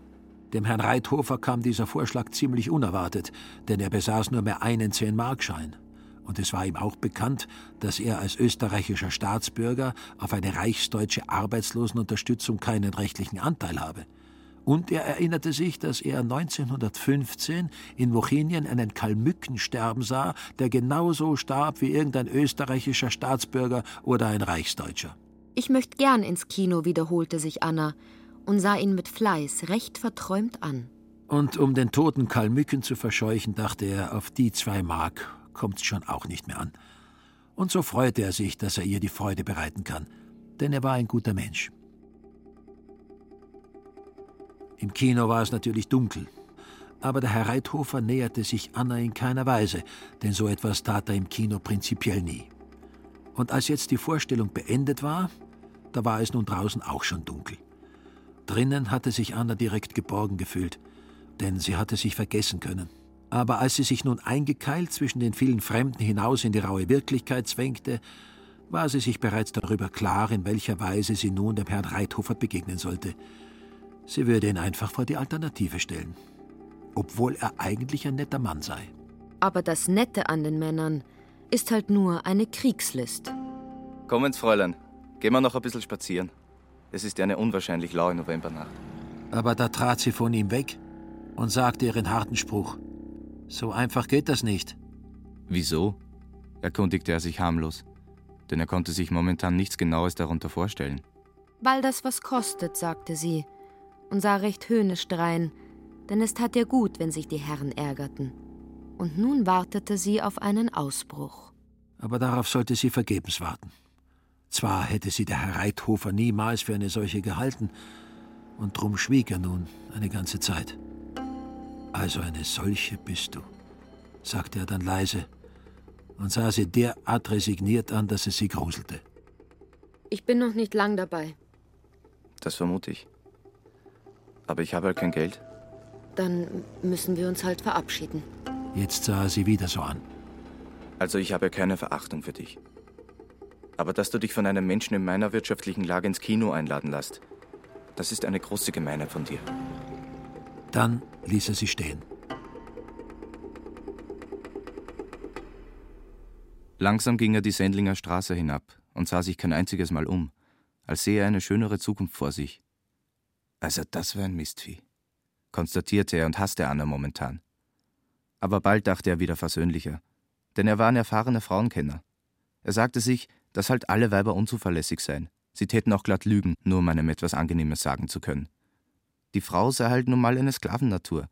Dem Herrn Reithofer kam dieser Vorschlag ziemlich unerwartet, denn er besaß nur mehr einen Zehn-Markschein. Und es war ihm auch bekannt, dass er als österreichischer Staatsbürger auf eine reichsdeutsche Arbeitslosenunterstützung keinen rechtlichen Anteil habe. Und er erinnerte sich, dass er 1915 in Wochenien einen Kalmücken sterben sah, der genauso starb wie irgendein österreichischer Staatsbürger oder ein Reichsdeutscher. Ich möchte gern ins Kino, wiederholte sich Anna und sah ihn mit Fleiß recht verträumt an. Und um den toten Kalmücken zu verscheuchen, dachte er, auf die zwei Mark kommt's schon auch nicht mehr an. Und so freute er sich, dass er ihr die Freude bereiten kann, denn er war ein guter Mensch. Im Kino war es natürlich dunkel, aber der Herr Reithofer näherte sich Anna in keiner Weise, denn so etwas tat er im Kino prinzipiell nie. Und als jetzt die Vorstellung beendet war, da war es nun draußen auch schon dunkel. Drinnen hatte sich Anna direkt geborgen gefühlt, denn sie hatte sich vergessen können. Aber als sie sich nun eingekeilt zwischen den vielen Fremden hinaus in die raue Wirklichkeit zwängte, war sie sich bereits darüber klar, in welcher Weise sie nun dem Herrn Reithofer begegnen sollte. Sie würde ihn einfach vor die Alternative stellen, obwohl er eigentlich ein netter Mann sei. Aber das Nette an den Männern ist halt nur eine Kriegslist. Kommen, Fräulein. Gehen wir noch ein bisschen spazieren. Es ist ja eine unwahrscheinlich laue Novembernacht. Aber da trat sie von ihm weg und sagte ihren harten Spruch. So einfach geht das nicht. Wieso? erkundigte er sich harmlos, denn er konnte sich momentan nichts Genaues darunter vorstellen. Weil das was kostet, sagte sie und sah recht höhnisch drein, denn es tat ihr gut, wenn sich die Herren ärgerten. Und nun wartete sie auf einen Ausbruch. Aber darauf sollte sie vergebens warten. Zwar hätte sie der Herr Reithofer niemals für eine solche gehalten, und drum schwieg er nun eine ganze Zeit. Also eine solche bist du, sagte er dann leise und sah sie derart resigniert an, dass es sie gruselte. Ich bin noch nicht lang dabei. Das vermute ich. Aber ich habe halt kein Geld. Dann müssen wir uns halt verabschieden. Jetzt sah er sie wieder so an. Also ich habe keine Verachtung für dich. Aber dass du dich von einem Menschen in meiner wirtschaftlichen Lage ins Kino einladen lässt, das ist eine große Gemeinheit von dir. Dann ließ er sie stehen. Langsam ging er die Sendlinger Straße hinab und sah sich kein einziges Mal um, als sehe er eine schönere Zukunft vor sich. Also das war ein Mistvieh, konstatierte er und hasste Anna momentan. Aber bald dachte er wieder versöhnlicher, denn er war ein erfahrener Frauenkenner. Er sagte sich, dass halt alle Weiber unzuverlässig seien. Sie täten auch glatt lügen, nur um einem etwas Angenehmes sagen zu können. Die Frau sei halt nun mal eine Sklavennatur.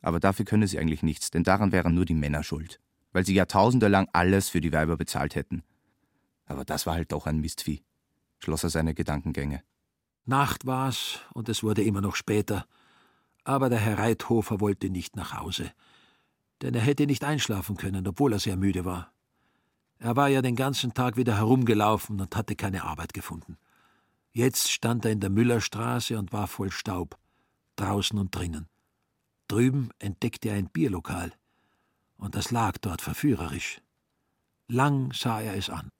Aber dafür könne sie eigentlich nichts, denn daran wären nur die Männer schuld. Weil sie jahrtausendelang alles für die Weiber bezahlt hätten. Aber das war halt doch ein Mistvieh, schloss er seine Gedankengänge. Nacht war's und es wurde immer noch später. Aber der Herr Reithofer wollte nicht nach Hause. Denn er hätte nicht einschlafen können, obwohl er sehr müde war. Er war ja den ganzen Tag wieder herumgelaufen und hatte keine Arbeit gefunden. Jetzt stand er in der Müllerstraße und war voll Staub draußen und drinnen. Drüben entdeckte er ein Bierlokal, und das lag dort verführerisch. Lang sah er es an.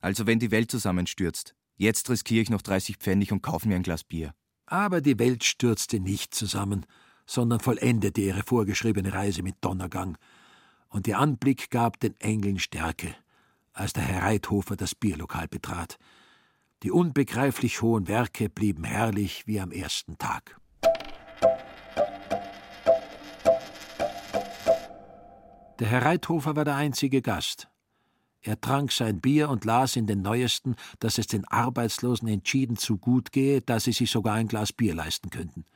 Also wenn die Welt zusammenstürzt, jetzt riskiere ich noch 30 Pfennig und kaufe mir ein Glas Bier. Aber die Welt stürzte nicht zusammen, sondern vollendete ihre vorgeschriebene Reise mit Donnergang, und ihr Anblick gab den Engeln Stärke, als der Herr Reithofer das Bierlokal betrat. Die unbegreiflich hohen Werke blieben herrlich wie am ersten Tag. Der Herr Reithofer war der einzige Gast. Er trank sein Bier und las in den Neuesten, dass es den Arbeitslosen entschieden zu gut gehe, dass sie sich sogar ein Glas Bier leisten könnten.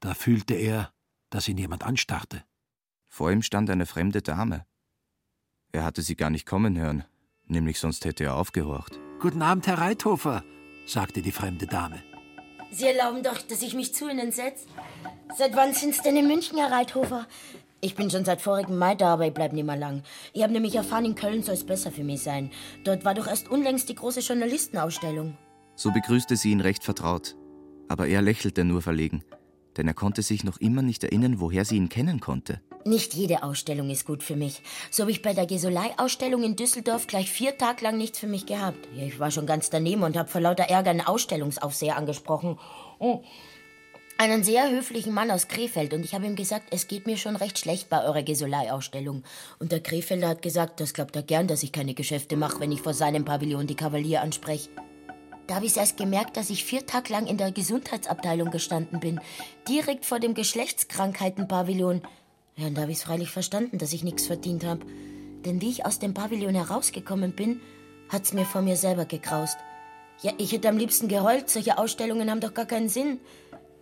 Da fühlte er, dass ihn jemand anstarrte. Vor ihm stand eine fremde Dame. Er hatte sie gar nicht kommen hören, nämlich sonst hätte er aufgehorcht. Guten Abend, Herr Reithofer, sagte die fremde Dame. Sie erlauben doch, dass ich mich zu Ihnen setze. Seit wann sind Sie denn in München, Herr Reithofer? Ich bin schon seit vorigem Mai da, aber ich bleib nicht mehr lang. Ich habe nämlich erfahren, in Köln soll es besser für mich sein. Dort war doch erst unlängst die große Journalistenausstellung. So begrüßte sie ihn recht vertraut. Aber er lächelte nur verlegen, denn er konnte sich noch immer nicht erinnern, woher sie ihn kennen konnte. Nicht jede Ausstellung ist gut für mich. So habe ich bei der Gesolei-Ausstellung in Düsseldorf gleich vier Tage lang nichts für mich gehabt. Ich war schon ganz daneben und habe vor lauter Ärger einen Ausstellungsaufseher angesprochen. Oh einen sehr höflichen Mann aus Krefeld und ich habe ihm gesagt, es geht mir schon recht schlecht bei eurer Gesolei-Ausstellung. Und der Krefelder hat gesagt, das glaubt er gern, dass ich keine Geschäfte mache, wenn ich vor seinem Pavillon die Kavalier anspreche. Da habe ich erst gemerkt, dass ich vier Tage lang in der Gesundheitsabteilung gestanden bin, direkt vor dem Geschlechtskrankheiten-Pavillon. Ja, und da habe ich es freilich verstanden, dass ich nichts verdient habe. Denn wie ich aus dem Pavillon herausgekommen bin, hat's mir vor mir selber gekraust. Ja, ich hätte am liebsten geheult, solche Ausstellungen haben doch gar keinen Sinn.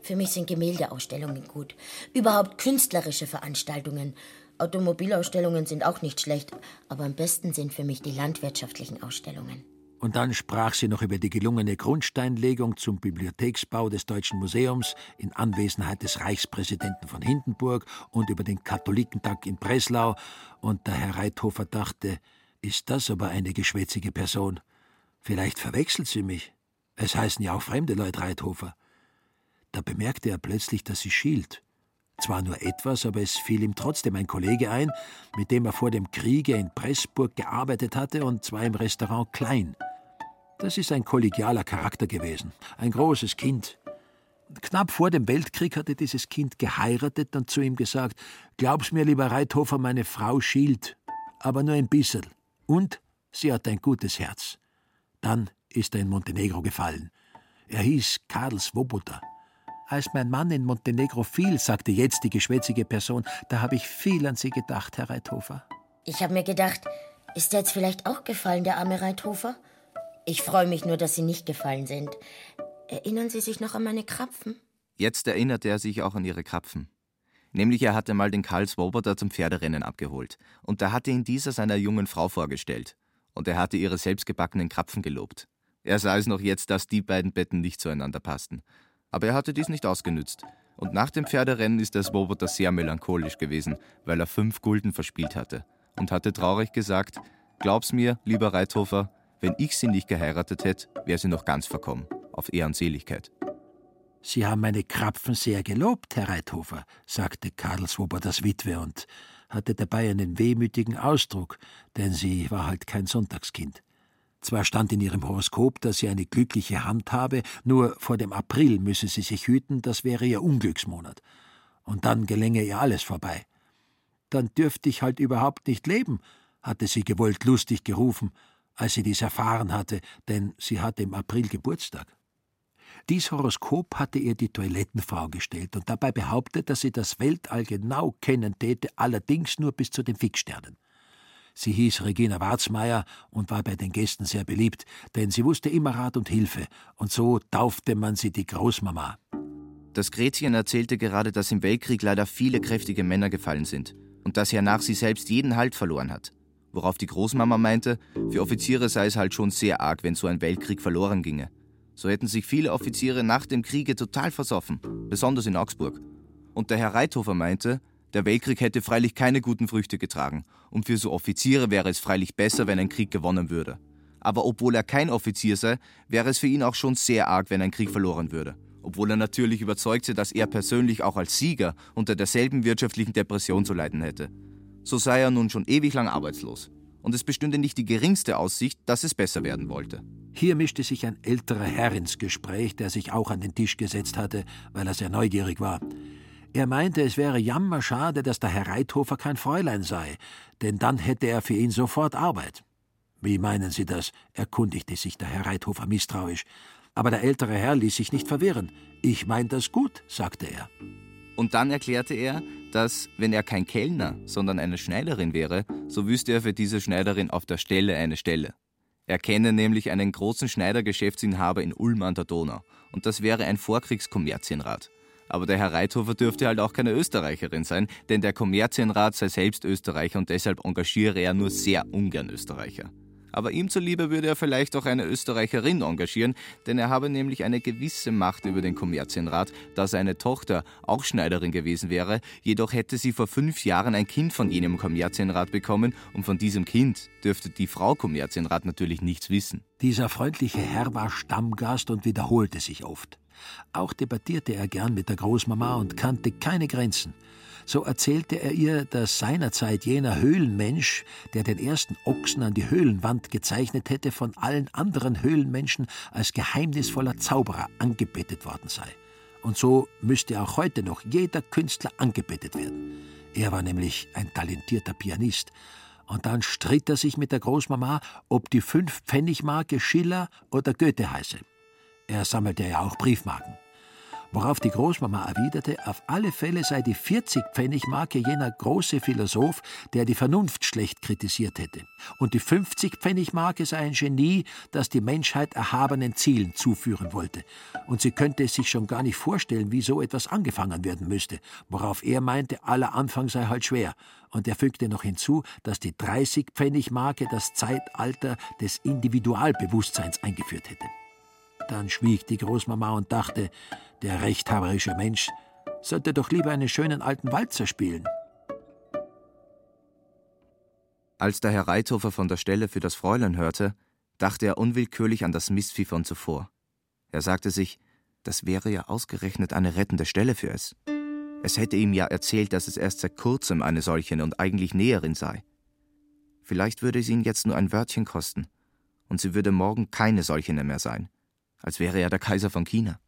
Für mich sind Gemäldeausstellungen gut. Überhaupt künstlerische Veranstaltungen. Automobilausstellungen sind auch nicht schlecht, aber am besten sind für mich die landwirtschaftlichen Ausstellungen. Und dann sprach sie noch über die gelungene Grundsteinlegung zum Bibliotheksbau des Deutschen Museums in Anwesenheit des Reichspräsidenten von Hindenburg und über den Katholikentag in Breslau. Und der Herr Reithofer dachte, ist das aber eine geschwätzige Person? Vielleicht verwechselt sie mich. Es heißen ja auch fremde Leute Reithofer. Da bemerkte er plötzlich, dass sie schielt. Zwar nur etwas, aber es fiel ihm trotzdem ein Kollege ein, mit dem er vor dem Kriege in Pressburg gearbeitet hatte, und zwar im Restaurant Klein. Das ist ein kollegialer Charakter gewesen, ein großes Kind. Knapp vor dem Weltkrieg hatte dieses Kind geheiratet und zu ihm gesagt: Glaub's mir, lieber Reithofer, meine Frau schielt, aber nur ein bisschen. Und sie hat ein gutes Herz. Dann ist er in Montenegro gefallen. Er hieß Karl Svoboda. Als mein Mann in Montenegro fiel, sagte jetzt die geschwätzige Person, da habe ich viel an Sie gedacht, Herr Reithofer. Ich habe mir gedacht, ist er jetzt vielleicht auch gefallen, der arme Reithofer? Ich freue mich nur, dass Sie nicht gefallen sind. Erinnern Sie sich noch an meine Krapfen? Jetzt erinnerte er sich auch an ihre Krapfen. Nämlich er hatte mal den Karl Swoboda zum Pferderennen abgeholt. Und da hatte ihn dieser seiner jungen Frau vorgestellt. Und er hatte ihre selbstgebackenen Krapfen gelobt. Er sah es noch jetzt, dass die beiden Betten nicht zueinander passten. Aber er hatte dies nicht ausgenützt. Und nach dem Pferderennen ist der Swoboda sehr melancholisch gewesen, weil er fünf Gulden verspielt hatte. Und hatte traurig gesagt: Glaub's mir, lieber Reithofer, wenn ich sie nicht geheiratet hätte, wäre sie noch ganz verkommen. Auf Ehrenseligkeit. Sie haben meine Krapfen sehr gelobt, Herr Reithofer, sagte Karl Swobodas Witwe und hatte dabei einen wehmütigen Ausdruck, denn sie war halt kein Sonntagskind. Zwar stand in ihrem Horoskop, dass sie eine glückliche Hand habe, nur vor dem April müsse sie sich hüten, das wäre ihr Unglücksmonat. Und dann gelänge ihr alles vorbei. Dann dürfte ich halt überhaupt nicht leben, hatte sie gewollt lustig gerufen, als sie dies erfahren hatte, denn sie hatte im April Geburtstag. Dies Horoskop hatte ihr die Toilettenfrau gestellt und dabei behauptet, dass sie das Weltall genau kennen täte, allerdings nur bis zu den Fixsternen. Sie hieß Regina Warzmeier und war bei den Gästen sehr beliebt, denn sie wusste immer Rat und Hilfe, und so taufte man sie die Großmama. Das Gretchen erzählte gerade, dass im Weltkrieg leider viele kräftige Männer gefallen sind und dass hernach sie selbst jeden Halt verloren hat. Worauf die Großmama meinte, für Offiziere sei es halt schon sehr arg, wenn so ein Weltkrieg verloren ginge. So hätten sich viele Offiziere nach dem Kriege total versoffen, besonders in Augsburg. Und der Herr Reithofer meinte, der Weltkrieg hätte freilich keine guten Früchte getragen, und für so Offiziere wäre es freilich besser, wenn ein Krieg gewonnen würde. Aber obwohl er kein Offizier sei, wäre es für ihn auch schon sehr arg, wenn ein Krieg verloren würde. Obwohl er natürlich überzeugt sei, dass er persönlich auch als Sieger unter derselben wirtschaftlichen Depression zu leiden hätte. So sei er nun schon ewig lang arbeitslos. Und es bestünde nicht die geringste Aussicht, dass es besser werden wollte. Hier mischte sich ein älterer Herr ins Gespräch, der sich auch an den Tisch gesetzt hatte, weil er sehr neugierig war. Er meinte, es wäre jammerschade, dass der Herr Reithofer kein Fräulein sei, denn dann hätte er für ihn sofort Arbeit. Wie meinen Sie das? erkundigte sich der Herr Reithofer misstrauisch. Aber der ältere Herr ließ sich nicht verwirren. Ich mein das gut, sagte er. Und dann erklärte er, dass, wenn er kein Kellner, sondern eine Schneiderin wäre, so wüsste er für diese Schneiderin auf der Stelle eine Stelle. Er kenne nämlich einen großen Schneidergeschäftsinhaber in Ulm an der Donau, und das wäre ein Vorkriegskommerzienrat. Aber der Herr Reithofer dürfte halt auch keine Österreicherin sein, denn der Kommerzienrat sei selbst Österreicher und deshalb engagiere er nur sehr ungern Österreicher aber ihm zuliebe würde er vielleicht auch eine Österreicherin engagieren, denn er habe nämlich eine gewisse Macht über den Kommerzienrat, da seine Tochter auch Schneiderin gewesen wäre, jedoch hätte sie vor fünf Jahren ein Kind von jenem Kommerzienrat bekommen und von diesem Kind dürfte die Frau Kommerzienrat natürlich nichts wissen. Dieser freundliche Herr war Stammgast und wiederholte sich oft. Auch debattierte er gern mit der Großmama und kannte keine Grenzen. So erzählte er ihr, dass seinerzeit jener Höhlenmensch, der den ersten Ochsen an die Höhlenwand gezeichnet hätte, von allen anderen Höhlenmenschen als geheimnisvoller Zauberer angebetet worden sei. Und so müsste auch heute noch jeder Künstler angebetet werden. Er war nämlich ein talentierter Pianist. Und dann stritt er sich mit der Großmama, ob die Fünf-Pfennig-Marke Schiller oder Goethe heiße. Er sammelte ja auch Briefmarken. Worauf die Großmama erwiderte, auf alle Fälle sei die 40-Pfennig-Marke jener große Philosoph, der die Vernunft schlecht kritisiert hätte. Und die 50-Pfennig-Marke sei ein Genie, das die Menschheit erhabenen Zielen zuführen wollte. Und sie könnte es sich schon gar nicht vorstellen, wie so etwas angefangen werden müsste. Worauf er meinte, aller Anfang sei halt schwer. Und er fügte noch hinzu, dass die 30-Pfennig-Marke das Zeitalter des Individualbewusstseins eingeführt hätte. Dann schwieg die Großmama und dachte, der rechthaberische Mensch sollte doch lieber einen schönen alten Walzer spielen. Als der Herr Reithofer von der Stelle für das Fräulein hörte, dachte er unwillkürlich an das Mistvieh von zuvor. Er sagte sich, das wäre ja ausgerechnet eine rettende Stelle für es. Es hätte ihm ja erzählt, dass es erst seit kurzem eine solche und eigentlich Näherin sei. Vielleicht würde es ihn jetzt nur ein Wörtchen kosten, und sie würde morgen keine solche mehr sein als wäre er der Kaiser von China.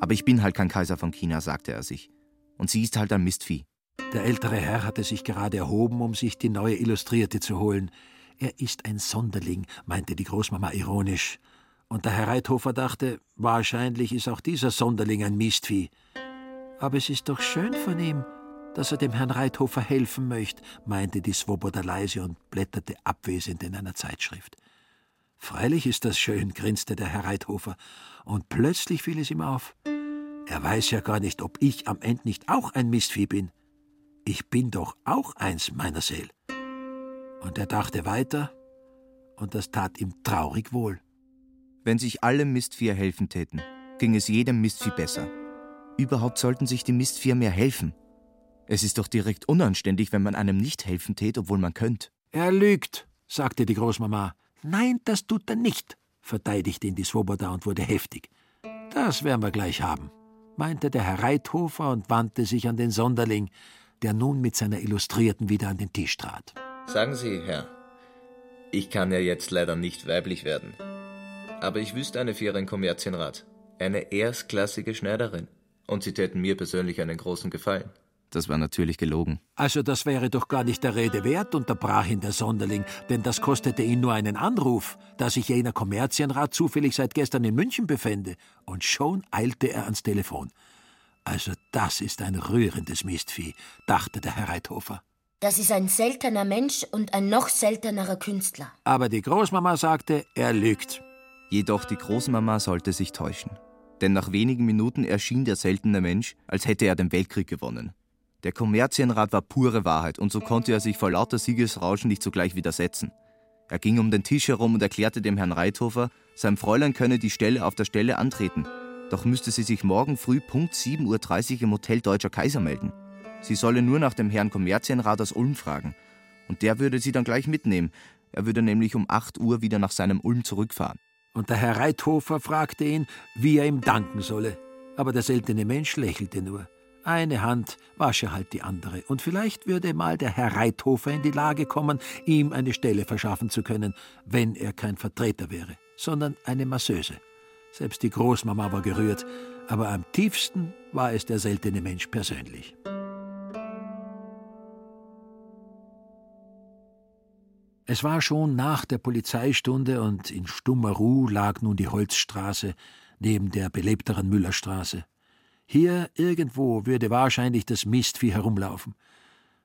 Aber ich bin halt kein Kaiser von China, sagte er sich. Und sie ist halt ein Mistvieh. Der ältere Herr hatte sich gerade erhoben, um sich die neue Illustrierte zu holen. Er ist ein Sonderling, meinte die Großmama ironisch. Und der Herr Reithofer dachte, wahrscheinlich ist auch dieser Sonderling ein Mistvieh. Aber es ist doch schön von ihm, dass er dem Herrn Reithofer helfen möchte, meinte die Swoboda leise und blätterte abwesend in einer Zeitschrift. Freilich ist das schön, grinste der Herr Reithofer, und plötzlich fiel es ihm auf. Er weiß ja gar nicht, ob ich am Ende nicht auch ein Mistvieh bin. Ich bin doch auch eins meiner Seel. Und er dachte weiter, und das tat ihm traurig wohl. Wenn sich alle Mistvieher helfen täten, ging es jedem Mistvieh besser. Überhaupt sollten sich die Mistvieher mehr helfen. Es ist doch direkt unanständig, wenn man einem nicht helfen tät, obwohl man könnte. Er lügt, sagte die Großmama. Nein, das tut er nicht, verteidigte ihn die Swoboda und wurde heftig. Das werden wir gleich haben, meinte der Herr Reithofer und wandte sich an den Sonderling, der nun mit seiner Illustrierten wieder an den Tisch trat. Sagen Sie, Herr, ich kann ja jetzt leider nicht weiblich werden. Aber ich wüsste eine für Ihren Kommerzienrat. Eine erstklassige Schneiderin. Und Sie täten mir persönlich einen großen Gefallen. Das war natürlich gelogen. Also das wäre doch gar nicht der Rede wert, unterbrach ihn der Sonderling, denn das kostete ihn nur einen Anruf, da sich jener Kommerzienrat zufällig seit gestern in München befände. Und schon eilte er ans Telefon. Also das ist ein rührendes Mistvieh, dachte der Herr Reithofer. Das ist ein seltener Mensch und ein noch seltenerer Künstler. Aber die Großmama sagte, er lügt. Jedoch die Großmama sollte sich täuschen. Denn nach wenigen Minuten erschien der seltene Mensch, als hätte er den Weltkrieg gewonnen. Der Kommerzienrat war pure Wahrheit und so konnte er sich vor lauter Siegesrauschen nicht sogleich widersetzen. Er ging um den Tisch herum und erklärte dem Herrn Reithofer, sein Fräulein könne die Stelle auf der Stelle antreten, doch müsste sie sich morgen früh Punkt 7.30 Uhr im Hotel Deutscher Kaiser melden. Sie solle nur nach dem Herrn Kommerzienrat aus Ulm fragen. Und der würde sie dann gleich mitnehmen. Er würde nämlich um 8 Uhr wieder nach seinem Ulm zurückfahren. Und der Herr Reithofer fragte ihn, wie er ihm danken solle. Aber der seltene Mensch lächelte nur. Eine Hand wasche halt die andere, und vielleicht würde mal der Herr Reithofer in die Lage kommen, ihm eine Stelle verschaffen zu können, wenn er kein Vertreter wäre, sondern eine Masseuse. Selbst die Großmama war gerührt, aber am tiefsten war es der seltene Mensch persönlich. Es war schon nach der Polizeistunde und in stummer Ruhe lag nun die Holzstraße neben der belebteren Müllerstraße. Hier irgendwo würde wahrscheinlich das Mistvieh herumlaufen.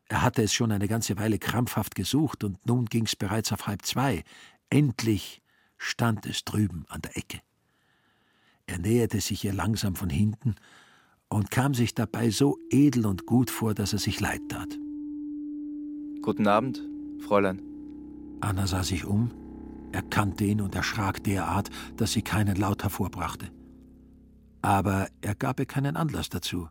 Er hatte es schon eine ganze Weile krampfhaft gesucht, und nun ging's bereits auf halb zwei. Endlich stand es drüben an der Ecke. Er näherte sich ihr langsam von hinten und kam sich dabei so edel und gut vor, dass er sich leid tat. Guten Abend, Fräulein. Anna sah sich um, erkannte ihn und erschrak derart, dass sie keinen Laut hervorbrachte. Aber er gab ihr keinen Anlass dazu,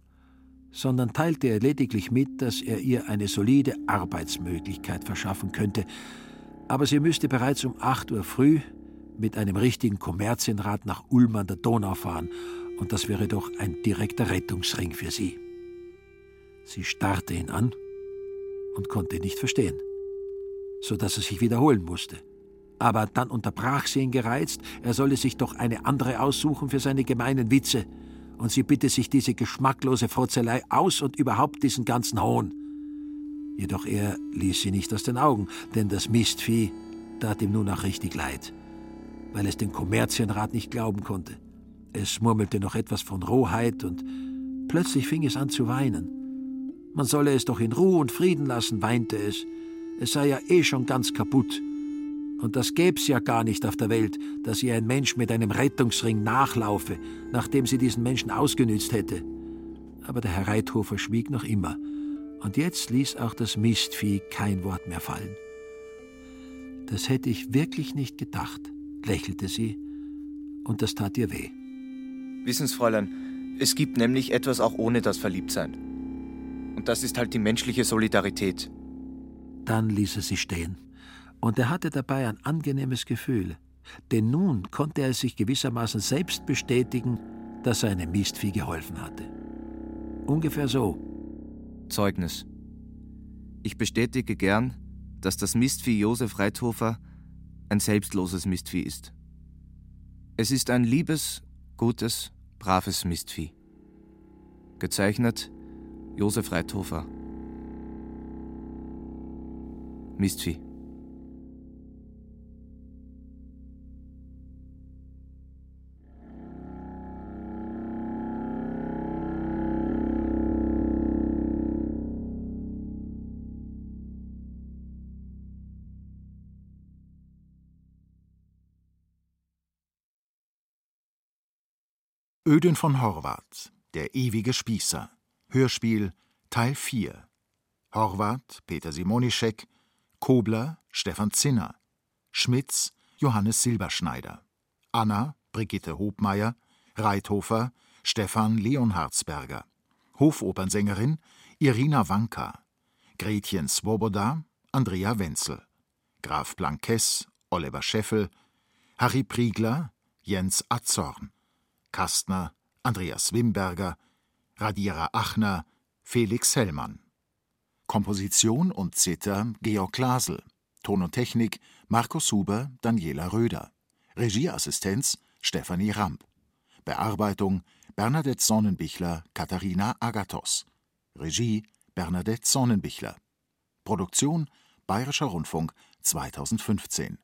sondern teilte ihr lediglich mit, dass er ihr eine solide Arbeitsmöglichkeit verschaffen könnte, aber sie müsste bereits um acht Uhr früh mit einem richtigen Kommerzienrat nach Ulm an der Donau fahren, und das wäre doch ein direkter Rettungsring für sie. Sie starrte ihn an und konnte ihn nicht verstehen, so dass er sich wiederholen musste. Aber dann unterbrach sie ihn gereizt, er solle sich doch eine andere aussuchen für seine gemeinen Witze, und sie bitte sich diese geschmacklose Frotzelei aus und überhaupt diesen ganzen Hohn. Jedoch er ließ sie nicht aus den Augen, denn das Mistvieh tat ihm nun auch richtig leid, weil es den Kommerzienrat nicht glauben konnte. Es murmelte noch etwas von Rohheit und plötzlich fing es an zu weinen. Man solle es doch in Ruhe und Frieden lassen, weinte es. Es sei ja eh schon ganz kaputt. Und das gäb's ja gar nicht auf der Welt, dass ihr ein Mensch mit einem Rettungsring nachlaufe, nachdem sie diesen Menschen ausgenützt hätte. Aber der Herr Reithofer schwieg noch immer, und jetzt ließ auch das Mistvieh kein Wort mehr fallen. Das hätte ich wirklich nicht gedacht, lächelte sie, und das tat ihr weh. Wissen Sie, Fräulein, es gibt nämlich etwas auch ohne das Verliebtsein. Und das ist halt die menschliche Solidarität. Dann ließ er sie stehen und er hatte dabei ein angenehmes Gefühl, denn nun konnte er sich gewissermaßen selbst bestätigen, dass er einem Mistvieh geholfen hatte. Ungefähr so. Zeugnis. Ich bestätige gern, dass das Mistvieh Josef Reithofer ein selbstloses Mistvieh ist. Es ist ein liebes, gutes, braves Mistvieh. Gezeichnet Josef Reithofer. Mistvieh. Ödön von Horvath, Der ewige Spießer. Hörspiel Teil 4. Horvath, Peter Simonischek. Kobler, Stefan Zinner. Schmitz, Johannes Silberschneider. Anna, Brigitte Hobmeier. Reithofer, Stefan Leonhardsberger. Hofopernsängerin, Irina Wanka. Gretchen Swoboda, Andrea Wenzel. Graf Blankes, Oliver Scheffel. Harry Priegler, Jens Atzorn. Kastner, Andreas Wimberger, Radierer Achner, Felix Hellmann. Komposition und Zither Georg Glasel. Ton und Technik Markus Huber, Daniela Röder. Regieassistenz Stefanie Ramp. Bearbeitung Bernadette Sonnenbichler, Katharina Agathos. Regie Bernadette Sonnenbichler. Produktion Bayerischer Rundfunk 2015.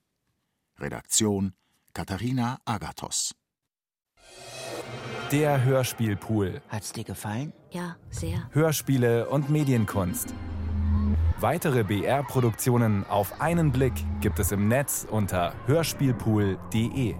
Redaktion Katharina Agathos. Der Hörspielpool. Hat's dir gefallen? Ja, sehr. Hörspiele und Medienkunst. Weitere BR-Produktionen auf einen Blick gibt es im Netz unter hörspielpool.de.